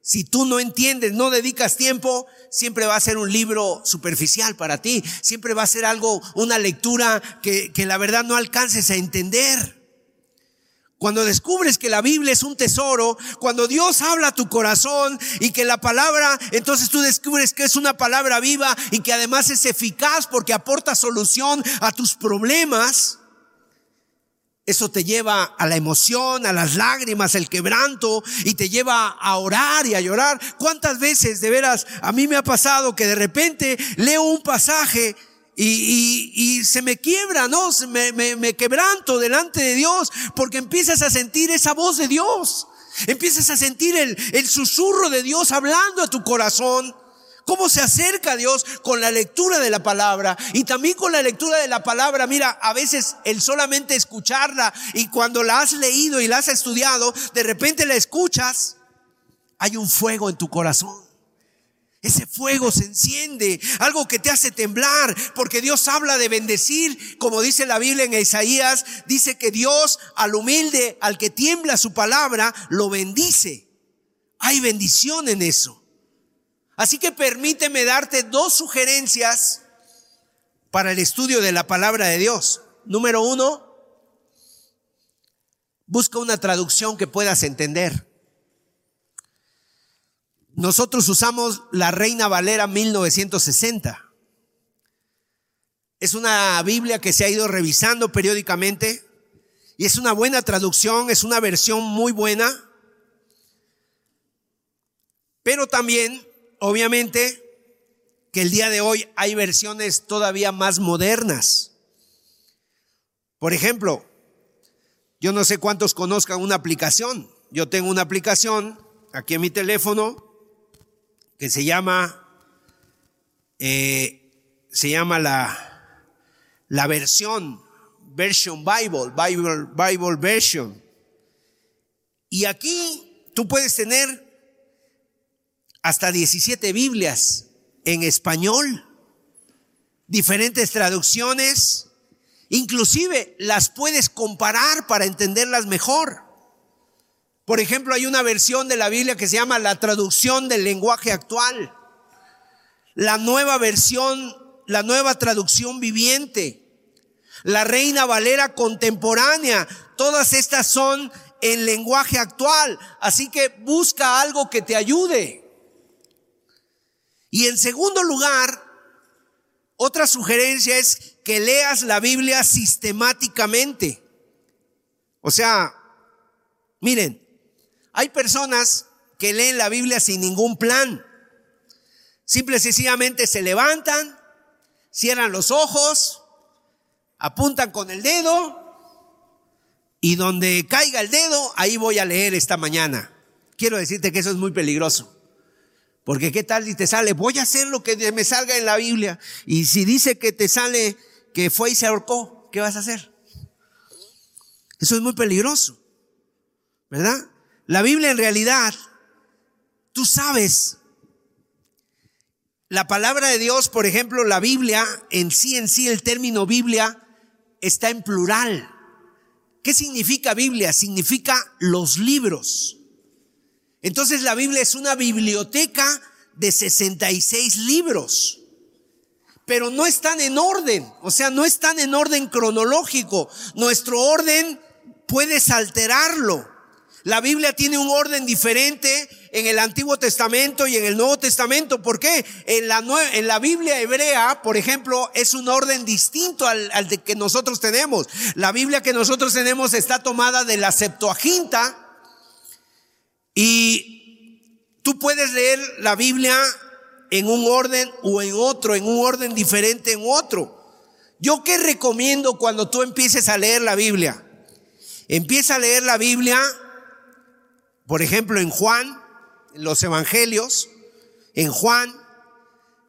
si tú no entiendes, no dedicas tiempo, siempre va a ser un libro superficial para ti. Siempre va a ser algo, una lectura que, que la verdad no alcances a entender. Cuando descubres que la Biblia es un tesoro, cuando Dios habla a tu corazón y que la palabra, entonces tú descubres que es una palabra viva y que además es eficaz porque aporta solución a tus problemas. Eso te lleva a la emoción, a las lágrimas, el quebranto y te lleva a orar y a llorar. ¿Cuántas veces de veras a mí me ha pasado que de repente leo un pasaje y, se me quiebra, ¿no? Me, me, me quebranto delante de Dios porque empiezas a sentir esa voz de Dios. Empiezas a sentir el, el susurro de Dios hablando a tu corazón. ¿Cómo se acerca a Dios con la lectura de la palabra? Y también con la lectura de la palabra, mira, a veces el solamente escucharla y cuando la has leído y la has estudiado, de repente la escuchas, hay un fuego en tu corazón. Ese fuego se enciende, algo que te hace temblar, porque Dios habla de bendecir, como dice la Biblia en Isaías, dice que Dios al humilde, al que tiembla su palabra, lo bendice. Hay bendición en eso. Así que permíteme darte dos sugerencias para el estudio de la palabra de Dios. Número uno, busca una traducción que puedas entender. Nosotros usamos la Reina Valera 1960. Es una Biblia que se ha ido revisando periódicamente y es una buena traducción, es una versión muy buena. Pero también, obviamente, que el día de hoy hay versiones todavía más modernas. Por ejemplo, yo no sé cuántos conozcan una aplicación. Yo tengo una aplicación aquí en mi teléfono que se llama, eh, se llama la, la versión, version Bible, Bible, Bible version. Y aquí tú puedes tener hasta 17 Biblias en español, diferentes traducciones, inclusive las puedes comparar para entenderlas mejor. Por ejemplo, hay una versión de la Biblia que se llama la traducción del lenguaje actual. La nueva versión, la nueva traducción viviente. La Reina Valera contemporánea. Todas estas son en lenguaje actual. Así que busca algo que te ayude. Y en segundo lugar, otra sugerencia es que leas la Biblia sistemáticamente. O sea, miren, hay personas que leen la Biblia sin ningún plan. Simple y sencillamente se levantan, cierran los ojos, apuntan con el dedo y donde caiga el dedo, ahí voy a leer esta mañana. Quiero decirte que eso es muy peligroso. Porque qué tal si te sale, voy a hacer lo que me salga en la Biblia. Y si dice que te sale que fue y se ahorcó, ¿qué vas a hacer? Eso es muy peligroso. ¿Verdad? La Biblia en realidad, tú sabes, la palabra de Dios, por ejemplo, la Biblia, en sí, en sí, el término Biblia está en plural. ¿Qué significa Biblia? Significa los libros. Entonces la Biblia es una biblioteca de 66 libros, pero no están en orden, o sea, no están en orden cronológico. Nuestro orden puedes alterarlo. La Biblia tiene un orden diferente en el Antiguo Testamento y en el Nuevo Testamento. ¿Por qué? En la, en la Biblia hebrea, por ejemplo, es un orden distinto al, al de que nosotros tenemos. La Biblia que nosotros tenemos está tomada de la Septuaginta y tú puedes leer la Biblia en un orden o en otro, en un orden diferente en otro. Yo qué recomiendo cuando tú empieces a leer la Biblia? Empieza a leer la Biblia por ejemplo, en Juan, los evangelios, en Juan,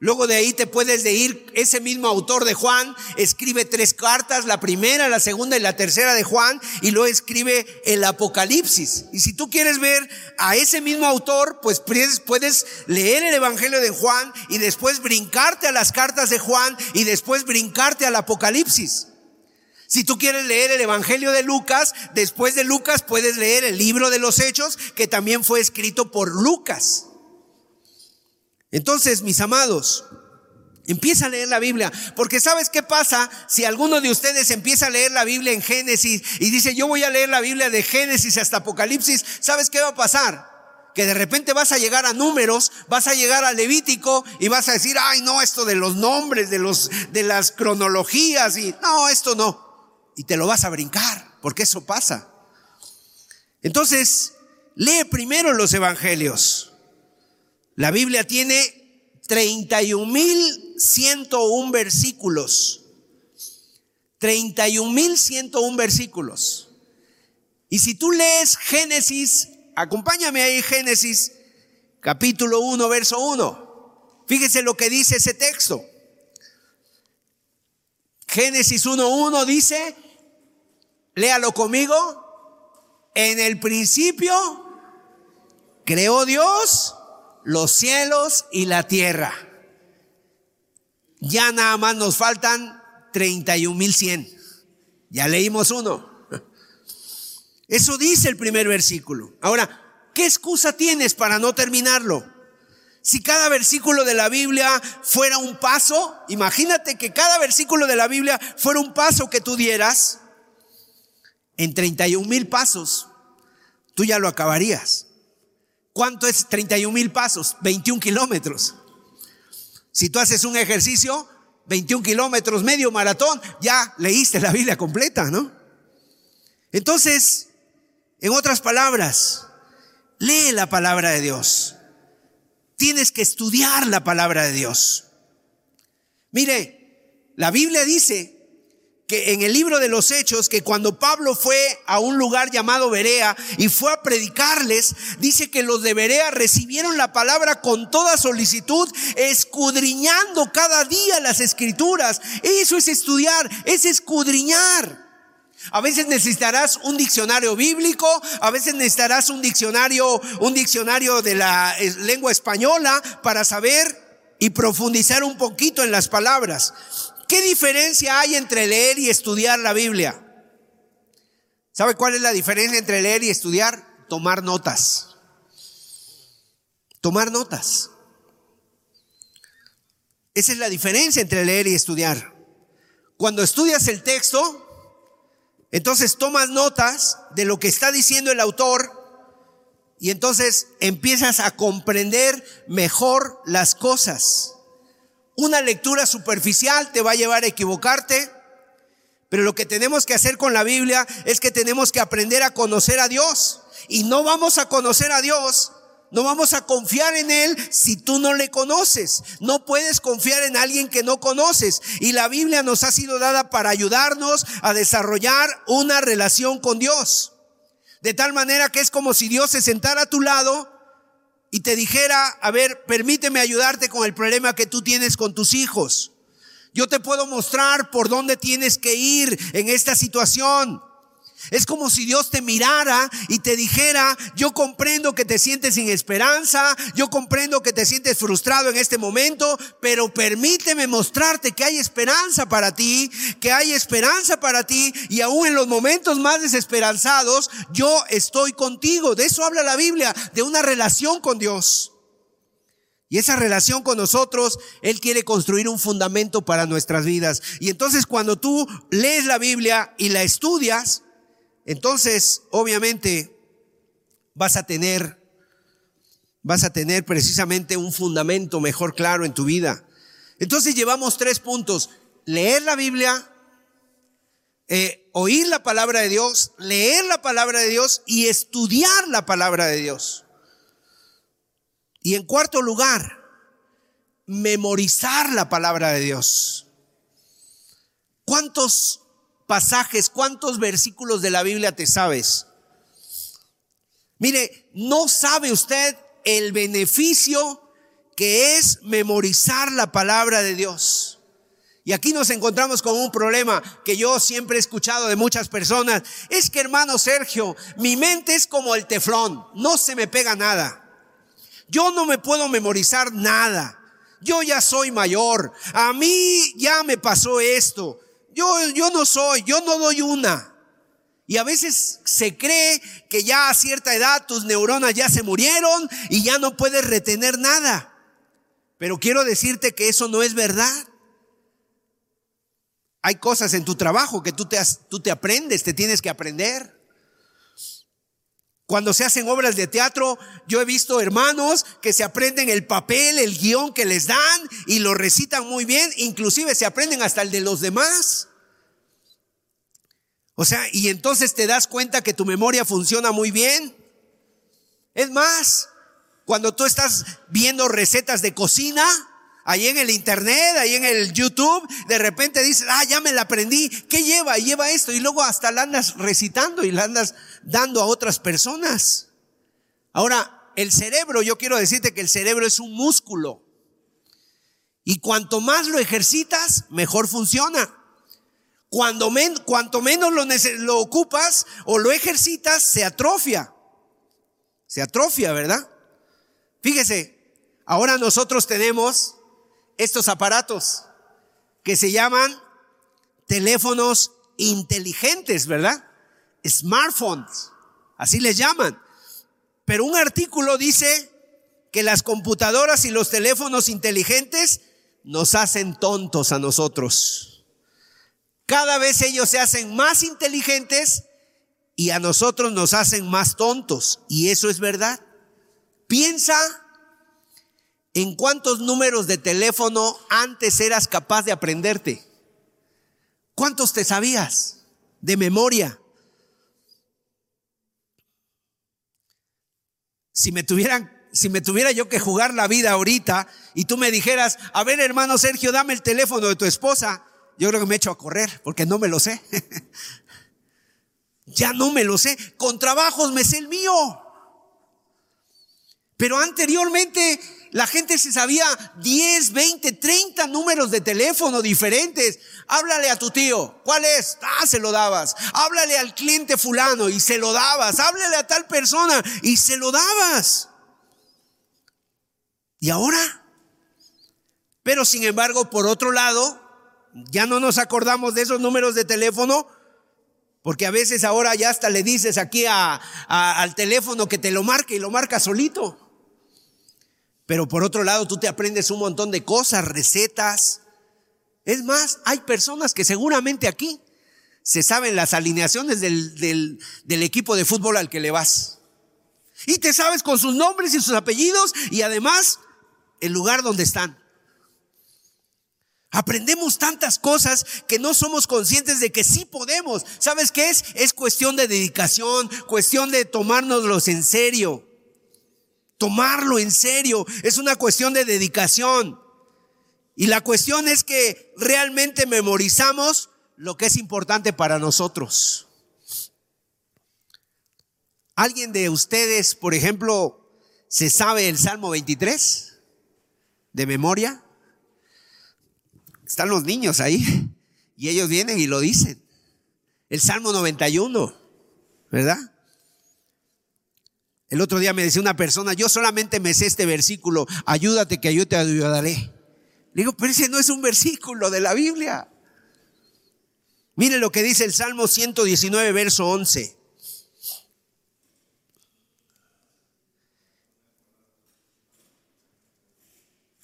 Luego de ahí te puedes de ir, ese mismo autor de Juan escribe tres cartas, la primera, la segunda y la tercera de Juan, y luego escribe el Apocalipsis. Y si tú quieres ver a ese mismo autor, pues puedes leer el Evangelio de Juan y después brincarte a las cartas de Juan y después brincarte al Apocalipsis. Si tú quieres leer el Evangelio de Lucas, después de Lucas puedes leer el libro de los Hechos, que también fue escrito por Lucas. Entonces, mis amados, Empieza a leer la Biblia, porque ¿sabes qué pasa si alguno de ustedes empieza a leer la Biblia en Génesis y dice, yo voy a leer la Biblia de Génesis hasta Apocalipsis? ¿Sabes qué va a pasar? Que de repente vas a llegar a números, vas a llegar a Levítico y vas a decir, ay, no, esto de los nombres, de los, de las cronologías y no, esto no y te lo vas a brincar, porque eso pasa. Entonces, lee primero los evangelios. La Biblia tiene 31 mil 101 versículos. 31.101 versículos. Y si tú lees Génesis, acompáñame ahí Génesis capítulo 1, verso 1. Fíjese lo que dice ese texto. Génesis 1.1 dice, léalo conmigo, en el principio creó Dios los cielos y la tierra. Ya nada más nos faltan 31.100. Ya leímos uno. Eso dice el primer versículo. Ahora, ¿qué excusa tienes para no terminarlo? Si cada versículo de la Biblia fuera un paso, imagínate que cada versículo de la Biblia fuera un paso que tú dieras, en 31 mil pasos, tú ya lo acabarías. ¿Cuánto es 31 mil pasos? 21 kilómetros. Si tú haces un ejercicio, 21 kilómetros, medio maratón, ya leíste la Biblia completa, ¿no? Entonces, en otras palabras, lee la palabra de Dios. Tienes que estudiar la palabra de Dios. Mire, la Biblia dice que en el libro de los Hechos, que cuando Pablo fue a un lugar llamado Berea y fue a predicarles, dice que los de Berea recibieron la palabra con toda solicitud, escudriñando cada día las escrituras. Eso es estudiar, es escudriñar. A veces necesitarás un diccionario bíblico, a veces necesitarás un diccionario, un diccionario de la eh, lengua española para saber y profundizar un poquito en las palabras. ¿Qué diferencia hay entre leer y estudiar la Biblia? ¿Sabe cuál es la diferencia entre leer y estudiar? Tomar notas. Tomar notas. Esa es la diferencia entre leer y estudiar. Cuando estudias el texto, entonces tomas notas de lo que está diciendo el autor y entonces empiezas a comprender mejor las cosas. Una lectura superficial te va a llevar a equivocarte, pero lo que tenemos que hacer con la Biblia es que tenemos que aprender a conocer a Dios. Y no vamos a conocer a Dios, no vamos a confiar en Él si tú no le conoces. No puedes confiar en alguien que no conoces. Y la Biblia nos ha sido dada para ayudarnos a desarrollar una relación con Dios. De tal manera que es como si Dios se sentara a tu lado y te dijera, a ver, permíteme ayudarte con el problema que tú tienes con tus hijos. Yo te puedo mostrar por dónde tienes que ir en esta situación. Es como si Dios te mirara y te dijera, yo comprendo que te sientes sin esperanza, yo comprendo que te sientes frustrado en este momento, pero permíteme mostrarte que hay esperanza para ti, que hay esperanza para ti y aún en los momentos más desesperanzados, yo estoy contigo. De eso habla la Biblia, de una relación con Dios. Y esa relación con nosotros, Él quiere construir un fundamento para nuestras vidas. Y entonces cuando tú lees la Biblia y la estudias, entonces, obviamente, vas a tener, vas a tener precisamente un fundamento mejor claro en tu vida. Entonces llevamos tres puntos. Leer la Biblia, eh, oír la palabra de Dios, leer la palabra de Dios y estudiar la palabra de Dios. Y en cuarto lugar, memorizar la palabra de Dios. ¿Cuántos pasajes, cuántos versículos de la Biblia te sabes. Mire, no sabe usted el beneficio que es memorizar la palabra de Dios. Y aquí nos encontramos con un problema que yo siempre he escuchado de muchas personas. Es que hermano Sergio, mi mente es como el teflón, no se me pega nada. Yo no me puedo memorizar nada. Yo ya soy mayor. A mí ya me pasó esto. Yo, yo no soy, yo no doy una. Y a veces se cree que ya a cierta edad tus neuronas ya se murieron y ya no puedes retener nada. Pero quiero decirte que eso no es verdad. Hay cosas en tu trabajo que tú te, tú te aprendes, te tienes que aprender. Cuando se hacen obras de teatro, yo he visto hermanos que se aprenden el papel, el guion que les dan y lo recitan muy bien, inclusive se aprenden hasta el de los demás. O sea, y entonces te das cuenta que tu memoria funciona muy bien. Es más, cuando tú estás viendo recetas de cocina, Ahí en el internet, ahí en el YouTube, de repente dices, ah, ya me la aprendí. ¿Qué lleva? Lleva esto. Y luego hasta la andas recitando y la andas dando a otras personas. Ahora, el cerebro, yo quiero decirte que el cerebro es un músculo. Y cuanto más lo ejercitas, mejor funciona. Cuando cuanto menos lo ocupas o lo ejercitas, se atrofia. Se atrofia, ¿verdad? Fíjese, ahora nosotros tenemos estos aparatos que se llaman teléfonos inteligentes, ¿verdad? Smartphones, así les llaman. Pero un artículo dice que las computadoras y los teléfonos inteligentes nos hacen tontos a nosotros. Cada vez ellos se hacen más inteligentes y a nosotros nos hacen más tontos. Y eso es verdad. Piensa en cuántos números de teléfono antes eras capaz de aprenderte. ¿Cuántos te sabías de memoria? Si me tuvieran si me tuviera yo que jugar la vida ahorita y tú me dijeras, a ver hermano Sergio, dame el teléfono de tu esposa, yo creo que me echo a correr porque no me lo sé. ya no me lo sé. Con trabajos me sé el mío. Pero anteriormente la gente se sabía 10, 20, 30 números de teléfono diferentes. Háblale a tu tío. ¿Cuál es? Ah, se lo dabas. Háblale al cliente fulano y se lo dabas. Háblale a tal persona y se lo dabas. ¿Y ahora? Pero sin embargo, por otro lado, ya no nos acordamos de esos números de teléfono, porque a veces ahora ya hasta le dices aquí al teléfono que te lo marque y lo marca solito. Pero por otro lado, tú te aprendes un montón de cosas, recetas. Es más, hay personas que seguramente aquí se saben las alineaciones del, del equipo de fútbol al que le vas. Y te sabes con sus nombres y sus apellidos y además el lugar donde están. Aprendemos tantas cosas que no somos conscientes de que sí podemos. ¿Sabes qué es? Es cuestión de dedicación, cuestión de tomárnoslos en serio. Tomarlo en serio es una cuestión de dedicación. Y la cuestión es que realmente memorizamos lo que es importante para nosotros. ¿Alguien de ustedes, por ejemplo, se sabe el Salmo 23 de memoria? Están los niños ahí y ellos vienen y lo dicen. El Salmo 91, ¿verdad? El otro día me decía una persona, yo solamente me sé este versículo, ayúdate que yo te ayudaré. Le digo, pero ese no es un versículo de la Biblia. Mire lo que dice el Salmo 119, verso 11.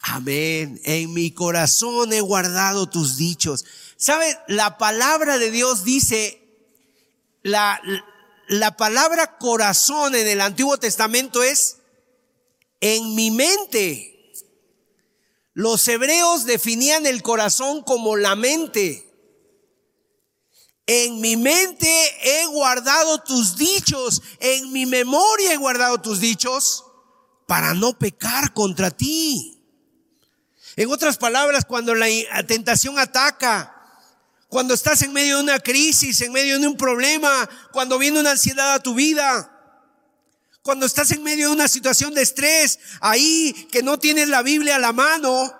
Amén. En mi corazón he guardado tus dichos. ¿Sabe? La palabra de Dios dice, la, la palabra corazón en el Antiguo Testamento es en mi mente. Los hebreos definían el corazón como la mente. En mi mente he guardado tus dichos, en mi memoria he guardado tus dichos para no pecar contra ti. En otras palabras, cuando la tentación ataca, cuando estás en medio de una crisis, en medio de un problema, cuando viene una ansiedad a tu vida, cuando estás en medio de una situación de estrés, ahí que no tienes la Biblia a la mano,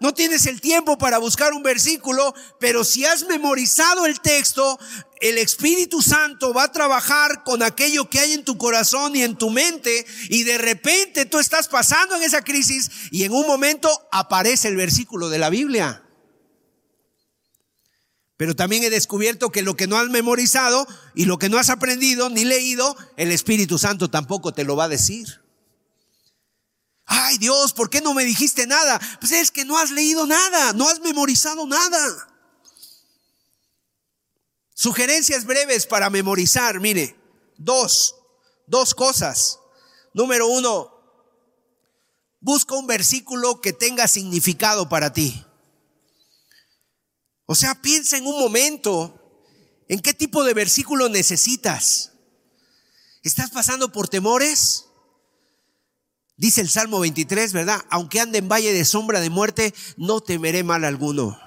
no tienes el tiempo para buscar un versículo, pero si has memorizado el texto, el Espíritu Santo va a trabajar con aquello que hay en tu corazón y en tu mente y de repente tú estás pasando en esa crisis y en un momento aparece el versículo de la Biblia. Pero también he descubierto que lo que no has memorizado y lo que no has aprendido ni leído, el Espíritu Santo tampoco te lo va a decir. Ay Dios, ¿por qué no me dijiste nada? Pues es que no has leído nada, no has memorizado nada. Sugerencias breves para memorizar, mire, dos, dos cosas. Número uno, busca un versículo que tenga significado para ti. O sea, piensa en un momento en qué tipo de versículo necesitas. ¿Estás pasando por temores? Dice el Salmo 23, ¿verdad? Aunque ande en valle de sombra de muerte, no temeré mal alguno.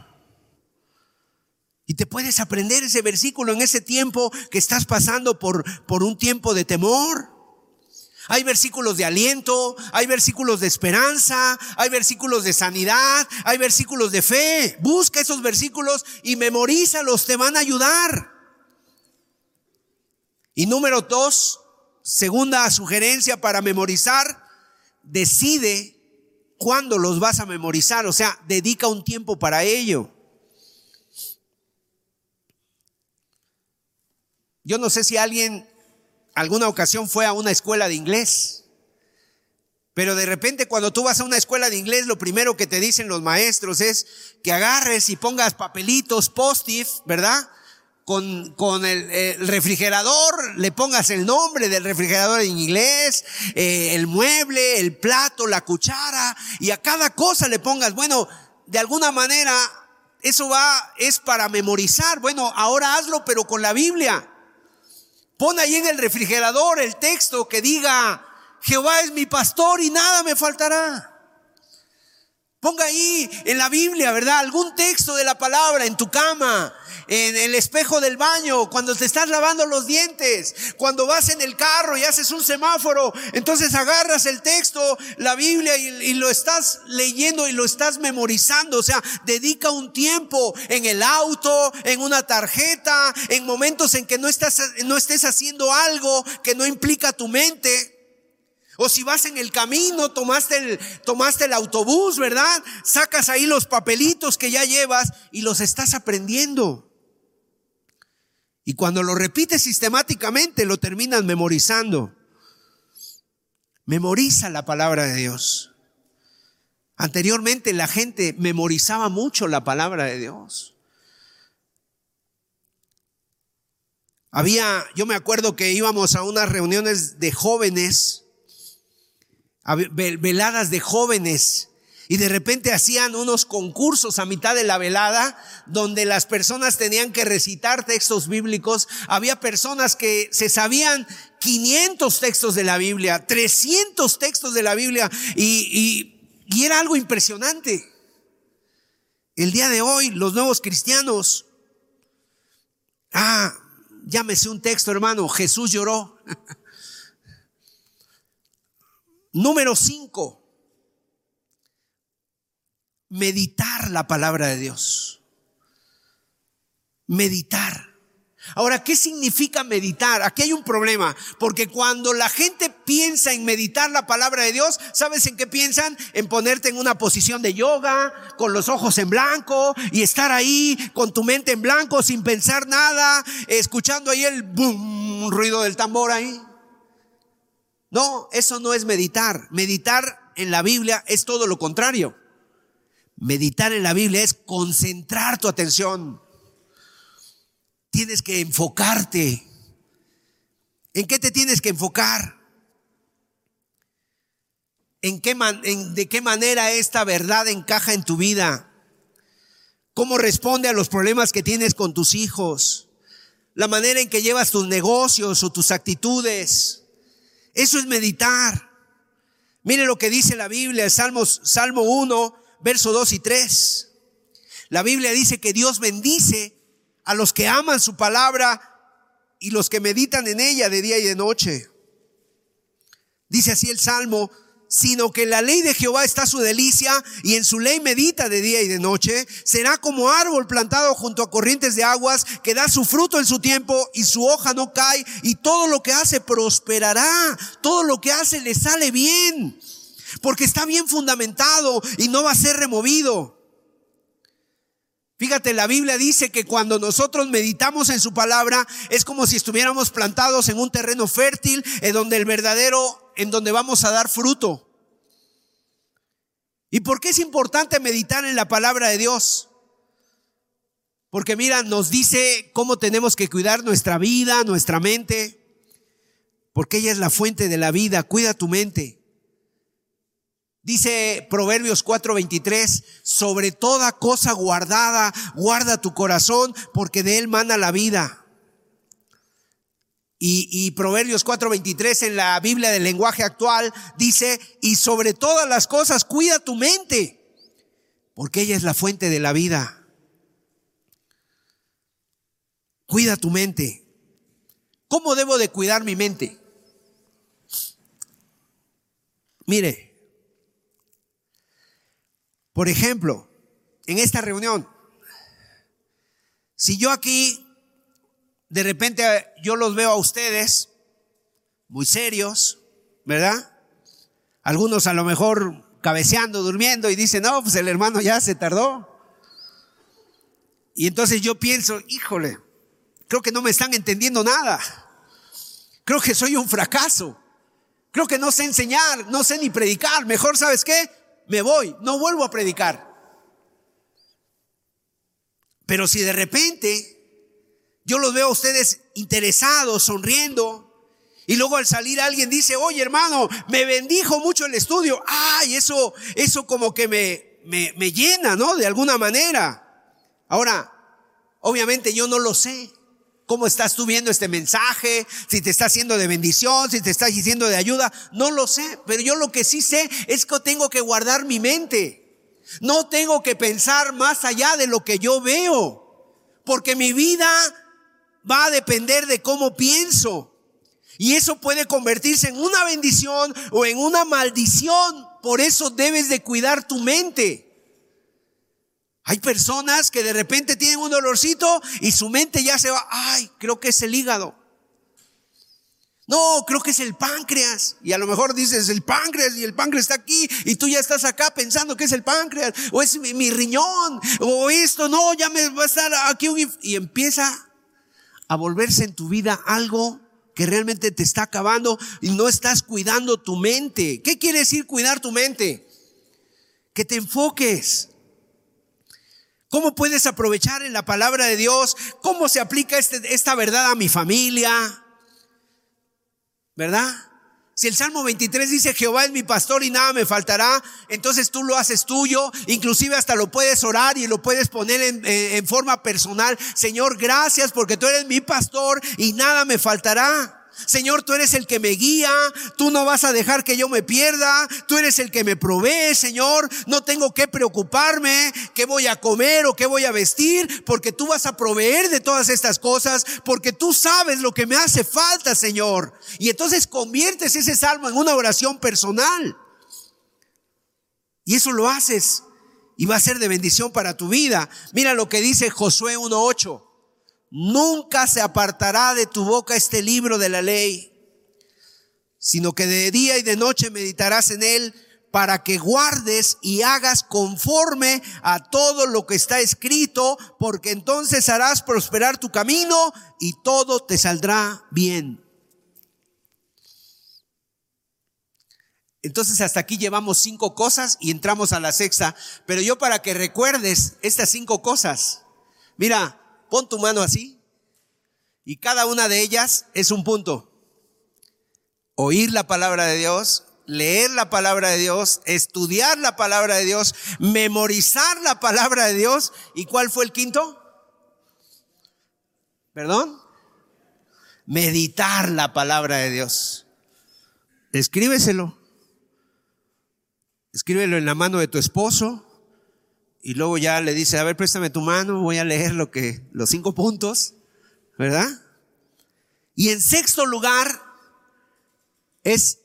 Y te puedes aprender ese versículo en ese tiempo que estás pasando por, por un tiempo de temor. Hay versículos de aliento, hay versículos de esperanza, hay versículos de sanidad, hay versículos de fe. Busca esos versículos y memorízalos, te van a ayudar. Y número dos, segunda sugerencia para memorizar, decide cuándo los vas a memorizar, o sea, dedica un tiempo para ello. Yo no sé si alguien alguna ocasión fue a una escuela de inglés, pero de repente cuando tú vas a una escuela de inglés, lo primero que te dicen los maestros es que agarres y pongas papelitos post-it, ¿verdad? con, con el, refrigerador, le pongas el nombre del refrigerador en inglés, eh, el mueble, el plato, la cuchara, y a cada cosa le pongas, bueno, de alguna manera eso va, es para memorizar. Bueno, ahora hazlo, pero con la Biblia. Pon ahí en el refrigerador el texto que diga, Jehová es mi pastor y nada me faltará. Ponga ahí en la Biblia, ¿verdad? Algún texto de la palabra en tu cama en el espejo del baño, cuando te estás lavando los dientes, cuando vas en el carro y haces un semáforo, entonces agarras el texto, la Biblia y, lo estás leyendo y lo estás memorizando. O sea, dedica un tiempo en el auto, en una tarjeta, en momentos en que no estás, no estés haciendo algo que no implica tu mente. O si vas en el camino, tomaste el, tomaste el autobús, ¿verdad? Sacas ahí los papelitos que ya llevas y los estás aprendiendo. Y cuando lo repites sistemáticamente, lo terminas memorizando. Memoriza la palabra de Dios. Anteriormente la gente memorizaba mucho la palabra de Dios. Había, yo me acuerdo que íbamos a unas reuniones de jóvenes, veladas de jóvenes, y de repente hacían unos concursos a mitad de la velada donde las personas tenían que recitar textos bíblicos. Había personas que se sabían 500 textos de la Biblia, 300 textos de la Biblia y, y, y era algo impresionante. El día de hoy, los nuevos cristianos, ah, llámese un texto hermano, Jesús lloró. Número 5 meditar la palabra de Dios. Meditar. Ahora, ¿qué significa meditar? Aquí hay un problema, porque cuando la gente piensa en meditar la palabra de Dios, ¿sabes en qué piensan? En ponerte en una posición de yoga, con los ojos en blanco y estar ahí con tu mente en blanco sin pensar nada, escuchando ahí el boom, ruido del tambor ahí. No, eso no es meditar. Meditar en la Biblia es todo lo contrario. Meditar en la Biblia es concentrar tu atención. Tienes que enfocarte. ¿En qué te tienes que enfocar? ¿En qué ¿De qué manera esta verdad encaja en tu vida? ¿Cómo responde a los problemas que tienes con tus hijos? La manera en que llevas tus negocios o tus actitudes. Eso es meditar. Mire lo que dice la Biblia, Salmos, Salmo 1, verso 2 y 3. La Biblia dice que Dios bendice a los que aman su palabra y los que meditan en ella de día y de noche. Dice así el Salmo, sino que la ley de Jehová está su delicia y en su ley medita de día y de noche, será como árbol plantado junto a corrientes de aguas que da su fruto en su tiempo y su hoja no cae y todo lo que hace prosperará, todo lo que hace le sale bien porque está bien fundamentado y no va a ser removido. Fíjate, la Biblia dice que cuando nosotros meditamos en su palabra es como si estuviéramos plantados en un terreno fértil en donde el verdadero, en donde vamos a dar fruto. ¿Y por qué es importante meditar en la palabra de Dios? Porque mira, nos dice cómo tenemos que cuidar nuestra vida, nuestra mente, porque ella es la fuente de la vida. Cuida tu mente. Dice Proverbios 4:23, sobre toda cosa guardada, guarda tu corazón, porque de él mana la vida. Y, y Proverbios 4:23 en la Biblia del lenguaje actual dice, y sobre todas las cosas cuida tu mente, porque ella es la fuente de la vida. Cuida tu mente. ¿Cómo debo de cuidar mi mente? Mire, por ejemplo, en esta reunión, si yo aquí, de repente yo los veo a ustedes muy serios, ¿verdad? Algunos a lo mejor cabeceando, durmiendo y dicen, no, pues el hermano ya se tardó. Y entonces yo pienso, híjole, creo que no me están entendiendo nada. Creo que soy un fracaso. Creo que no sé enseñar, no sé ni predicar. Mejor, ¿sabes qué? Me voy, no vuelvo a predicar. Pero si de repente yo los veo a ustedes interesados, sonriendo, y luego al salir alguien dice, oye hermano, me bendijo mucho el estudio. Ay, eso, eso como que me, me, me llena, ¿no? De alguna manera. Ahora, obviamente yo no lo sé cómo estás tú viendo este mensaje, si te está haciendo de bendición, si te está diciendo de ayuda, no lo sé, pero yo lo que sí sé es que tengo que guardar mi mente. No tengo que pensar más allá de lo que yo veo, porque mi vida va a depender de cómo pienso. Y eso puede convertirse en una bendición o en una maldición. Por eso debes de cuidar tu mente. Hay personas que de repente tienen un dolorcito y su mente ya se va, ay, creo que es el hígado. No, creo que es el páncreas. Y a lo mejor dices el páncreas y el páncreas está aquí y tú ya estás acá pensando que es el páncreas o es mi, riñón o esto, no, ya me va a estar aquí y empieza a volverse en tu vida algo que realmente te está acabando y no estás cuidando tu mente. ¿Qué quiere decir cuidar tu mente? Que te enfoques ¿Cómo puedes aprovechar en la palabra de Dios? ¿Cómo se aplica este, esta verdad a mi familia? ¿Verdad? Si el Salmo 23 dice, Jehová es mi pastor y nada me faltará, entonces tú lo haces tuyo, inclusive hasta lo puedes orar y lo puedes poner en, en forma personal. Señor, gracias porque tú eres mi pastor y nada me faltará. Señor, tú eres el que me guía, tú no vas a dejar que yo me pierda, tú eres el que me provee, Señor, no tengo que preocuparme qué voy a comer o qué voy a vestir, porque tú vas a proveer de todas estas cosas, porque tú sabes lo que me hace falta, Señor. Y entonces conviertes ese salmo en una oración personal. Y eso lo haces y va a ser de bendición para tu vida. Mira lo que dice Josué 1.8. Nunca se apartará de tu boca este libro de la ley, sino que de día y de noche meditarás en él para que guardes y hagas conforme a todo lo que está escrito, porque entonces harás prosperar tu camino y todo te saldrá bien. Entonces hasta aquí llevamos cinco cosas y entramos a la sexta, pero yo para que recuerdes estas cinco cosas, mira, Pon tu mano así. Y cada una de ellas es un punto. Oír la palabra de Dios, leer la palabra de Dios, estudiar la palabra de Dios, memorizar la palabra de Dios. ¿Y cuál fue el quinto? ¿Perdón? Meditar la palabra de Dios. Escríbeselo. Escríbelo en la mano de tu esposo, y luego ya le dice, a ver, préstame tu mano, voy a leer lo que, los cinco puntos, ¿verdad? Y en sexto lugar es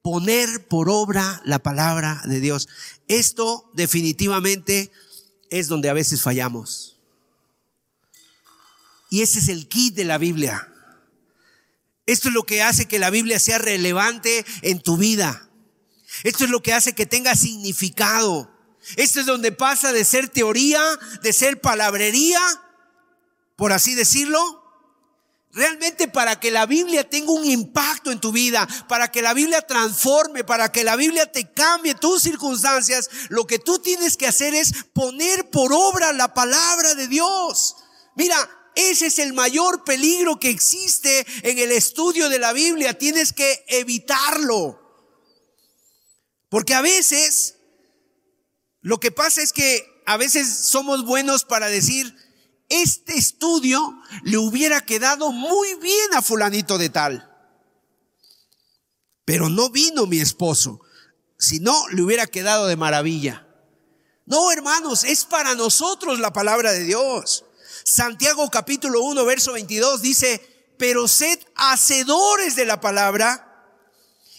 poner por obra la palabra de Dios. Esto definitivamente es donde a veces fallamos. Y ese es el kit de la Biblia. Esto es lo que hace que la Biblia sea relevante en tu vida. Esto es lo que hace que tenga significado. Esto es donde pasa de ser teoría, de ser palabrería, por así decirlo, Realmente para que la Biblia tenga un impacto en tu vida, para que la Biblia transforme, para que la Biblia te cambie tus circunstancias, lo que tú tienes que hacer es poner por obra la palabra de Dios. Mira, ese es el mayor peligro que existe en el estudio de la Biblia. Tienes que evitarlo. Porque a veces lo que pasa es que a veces somos buenos para decir, este estudio le hubiera quedado muy bien a fulanito de tal. Pero no vino mi esposo. Si no, le hubiera quedado de maravilla. No, hermanos, es para nosotros la palabra de Dios. Santiago capítulo 1, verso 22 dice, pero sed hacedores de la palabra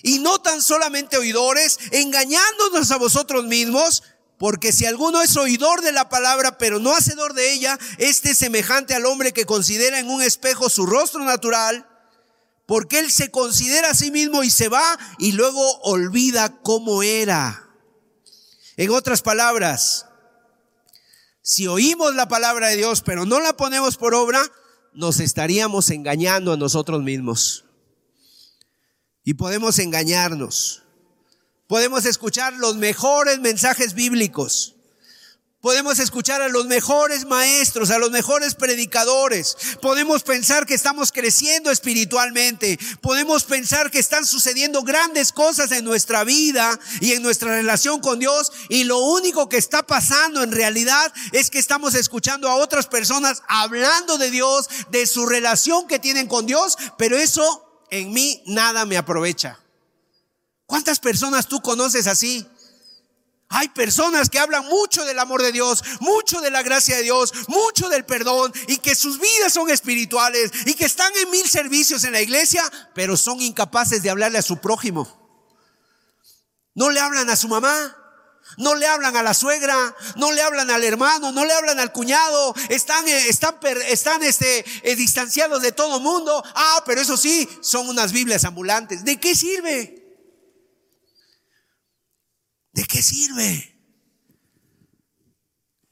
y no tan solamente oidores, engañándonos a vosotros mismos, porque si alguno es oidor de la palabra, pero no hacedor de ella, este es semejante al hombre que considera en un espejo su rostro natural, porque él se considera a sí mismo y se va y luego olvida cómo era. En otras palabras, si oímos la palabra de Dios, pero no la ponemos por obra, nos estaríamos engañando a nosotros mismos. Y podemos engañarnos. Podemos escuchar los mejores mensajes bíblicos. Podemos escuchar a los mejores maestros, a los mejores predicadores. Podemos pensar que estamos creciendo espiritualmente. Podemos pensar que están sucediendo grandes cosas en nuestra vida y en nuestra relación con Dios. Y lo único que está pasando en realidad es que estamos escuchando a otras personas hablando de Dios, de su relación que tienen con Dios. Pero eso en mí nada me aprovecha. ¿Cuántas personas tú conoces así? Hay personas que hablan mucho del amor de Dios, mucho de la gracia de Dios, mucho del perdón y que sus vidas son espirituales y que están en mil servicios en la iglesia, pero son incapaces de hablarle a su prójimo. No le hablan a su mamá, no le hablan a la suegra, no le hablan al hermano, no le hablan al cuñado, están, eh, están, están este, eh, distanciados de todo mundo. Ah, pero eso sí, son unas Biblias ambulantes. ¿De qué sirve? ¿De qué sirve?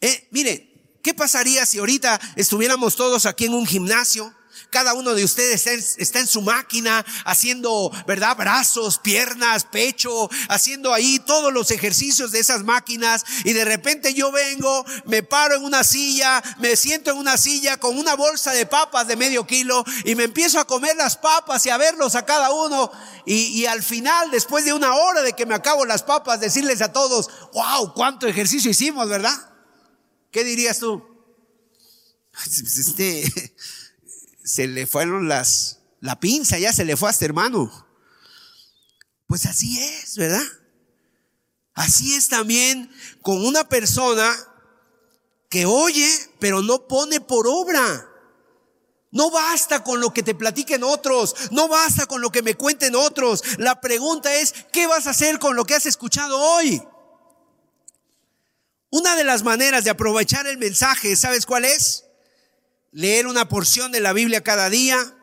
Eh, mire, ¿qué pasaría si ahorita estuviéramos todos aquí en un gimnasio? Cada uno de ustedes está en, su máquina haciendo, ¿verdad? Brazos, piernas, pecho, haciendo ahí todos los ejercicios de esas máquinas y de repente yo vengo, me paro en una silla, me siento en una silla con una bolsa de papas de medio kilo y me empiezo a comer las papas y a verlos a cada uno y, y al final, después de una hora de que me acabo las papas, decirles a todos, wow, cuánto ejercicio hicimos, ¿verdad? ¿Qué dirías tú? Este, se le fueron las, la pinza, ya se le fue a este hermano. Pues así es, ¿verdad? Así es también con una persona que oye, pero no pone por obra. No basta con lo que te platiquen otros, no basta con lo que me cuenten otros. La pregunta es, ¿qué vas a hacer con lo que has escuchado hoy? Una de las maneras de aprovechar el mensaje, ¿sabes cuál es? Leer una porción de la Biblia cada día.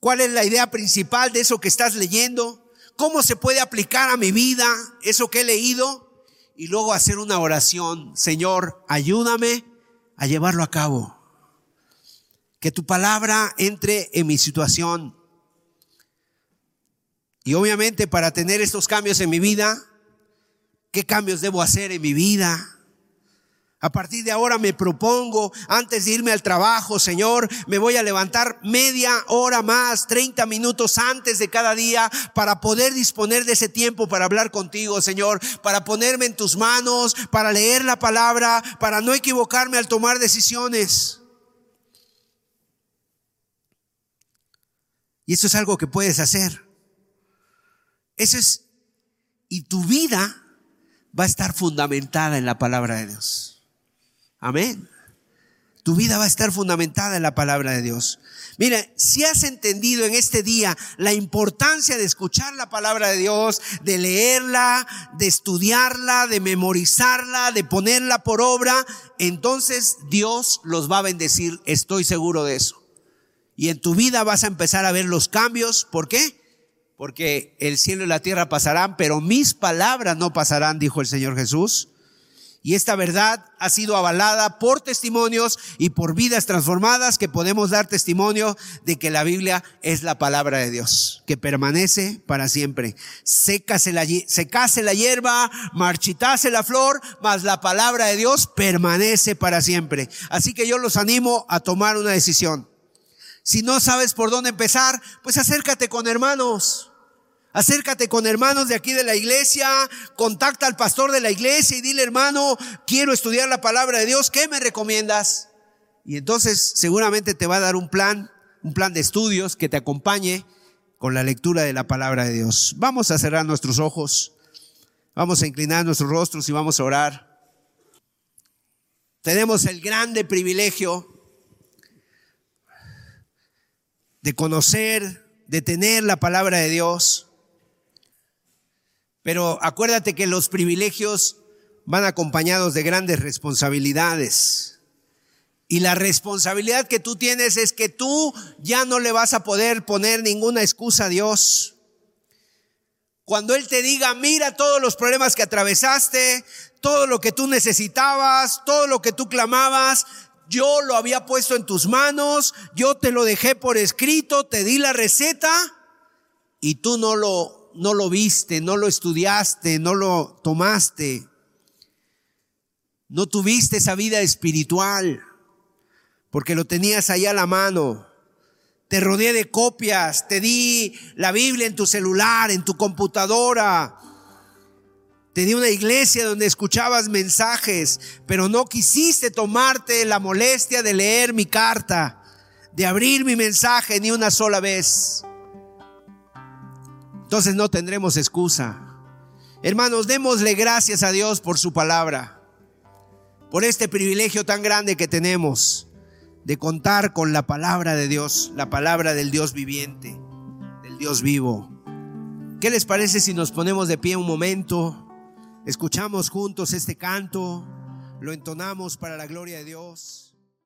¿Cuál es la idea principal de eso que estás leyendo? ¿Cómo se puede aplicar a mi vida eso que he leído? Y luego hacer una oración. Señor, ayúdame a llevarlo a cabo. Que tu palabra entre en mi situación. Y obviamente para tener estos cambios en mi vida, ¿qué cambios debo hacer en mi vida? A partir de ahora me propongo, antes de irme al trabajo, Señor, me voy a levantar media hora más, 30 minutos antes de cada día para poder disponer de ese tiempo para hablar contigo, Señor, para ponerme en tus manos, para leer la palabra, para no equivocarme al tomar decisiones. Y eso es algo que puedes hacer. Eso es, y tu vida va a estar fundamentada en la palabra de Dios. Amén. Tu vida va a estar fundamentada en la palabra de Dios. Mira, si has entendido en este día la importancia de escuchar la palabra de Dios, de leerla, de estudiarla, de memorizarla, de ponerla por obra, entonces Dios los va a bendecir, estoy seguro de eso. Y en tu vida vas a empezar a ver los cambios. ¿Por qué? Porque el cielo y la tierra pasarán, pero mis palabras no pasarán, dijo el Señor Jesús. Y esta verdad ha sido avalada por testimonios y por vidas transformadas que podemos dar testimonio de que la Biblia es la palabra de Dios, que permanece para siempre. Sécase la, secase la hierba, marchitase la flor, mas la palabra de Dios permanece para siempre. Así que yo los animo a tomar una decisión. Si no sabes por dónde empezar, pues acércate con hermanos. Acércate con hermanos de aquí de la iglesia, contacta al pastor de la iglesia y dile, hermano, quiero estudiar la palabra de Dios, ¿qué me recomiendas? Y entonces seguramente te va a dar un plan, un plan de estudios que te acompañe con la lectura de la palabra de Dios. Vamos a cerrar nuestros ojos, vamos a inclinar nuestros rostros y vamos a orar. Tenemos el grande privilegio de conocer, de tener la palabra de Dios. Pero acuérdate que los privilegios van acompañados de grandes responsabilidades. Y la responsabilidad que tú tienes es que tú ya no le vas a poder poner ninguna excusa a Dios. Cuando Él te diga, mira todos los problemas que atravesaste, todo lo que tú necesitabas, todo lo que tú clamabas, yo lo había puesto en tus manos, yo te lo dejé por escrito, te di la receta y tú no lo, no lo viste, no lo estudiaste, no lo tomaste. No tuviste esa vida espiritual porque lo tenías ahí a la mano. Te rodeé de copias, te di la Biblia en tu celular, en tu computadora. Te di una iglesia donde escuchabas mensajes, pero no quisiste tomarte la molestia de leer mi carta, de abrir mi mensaje ni una sola vez. Entonces no tendremos excusa. Hermanos, démosle gracias a Dios por su palabra, por este privilegio tan grande que tenemos de contar con la palabra de Dios, la palabra del Dios viviente, del Dios vivo. ¿Qué les parece si nos ponemos de pie un momento, escuchamos juntos este canto, lo entonamos para la gloria de Dios?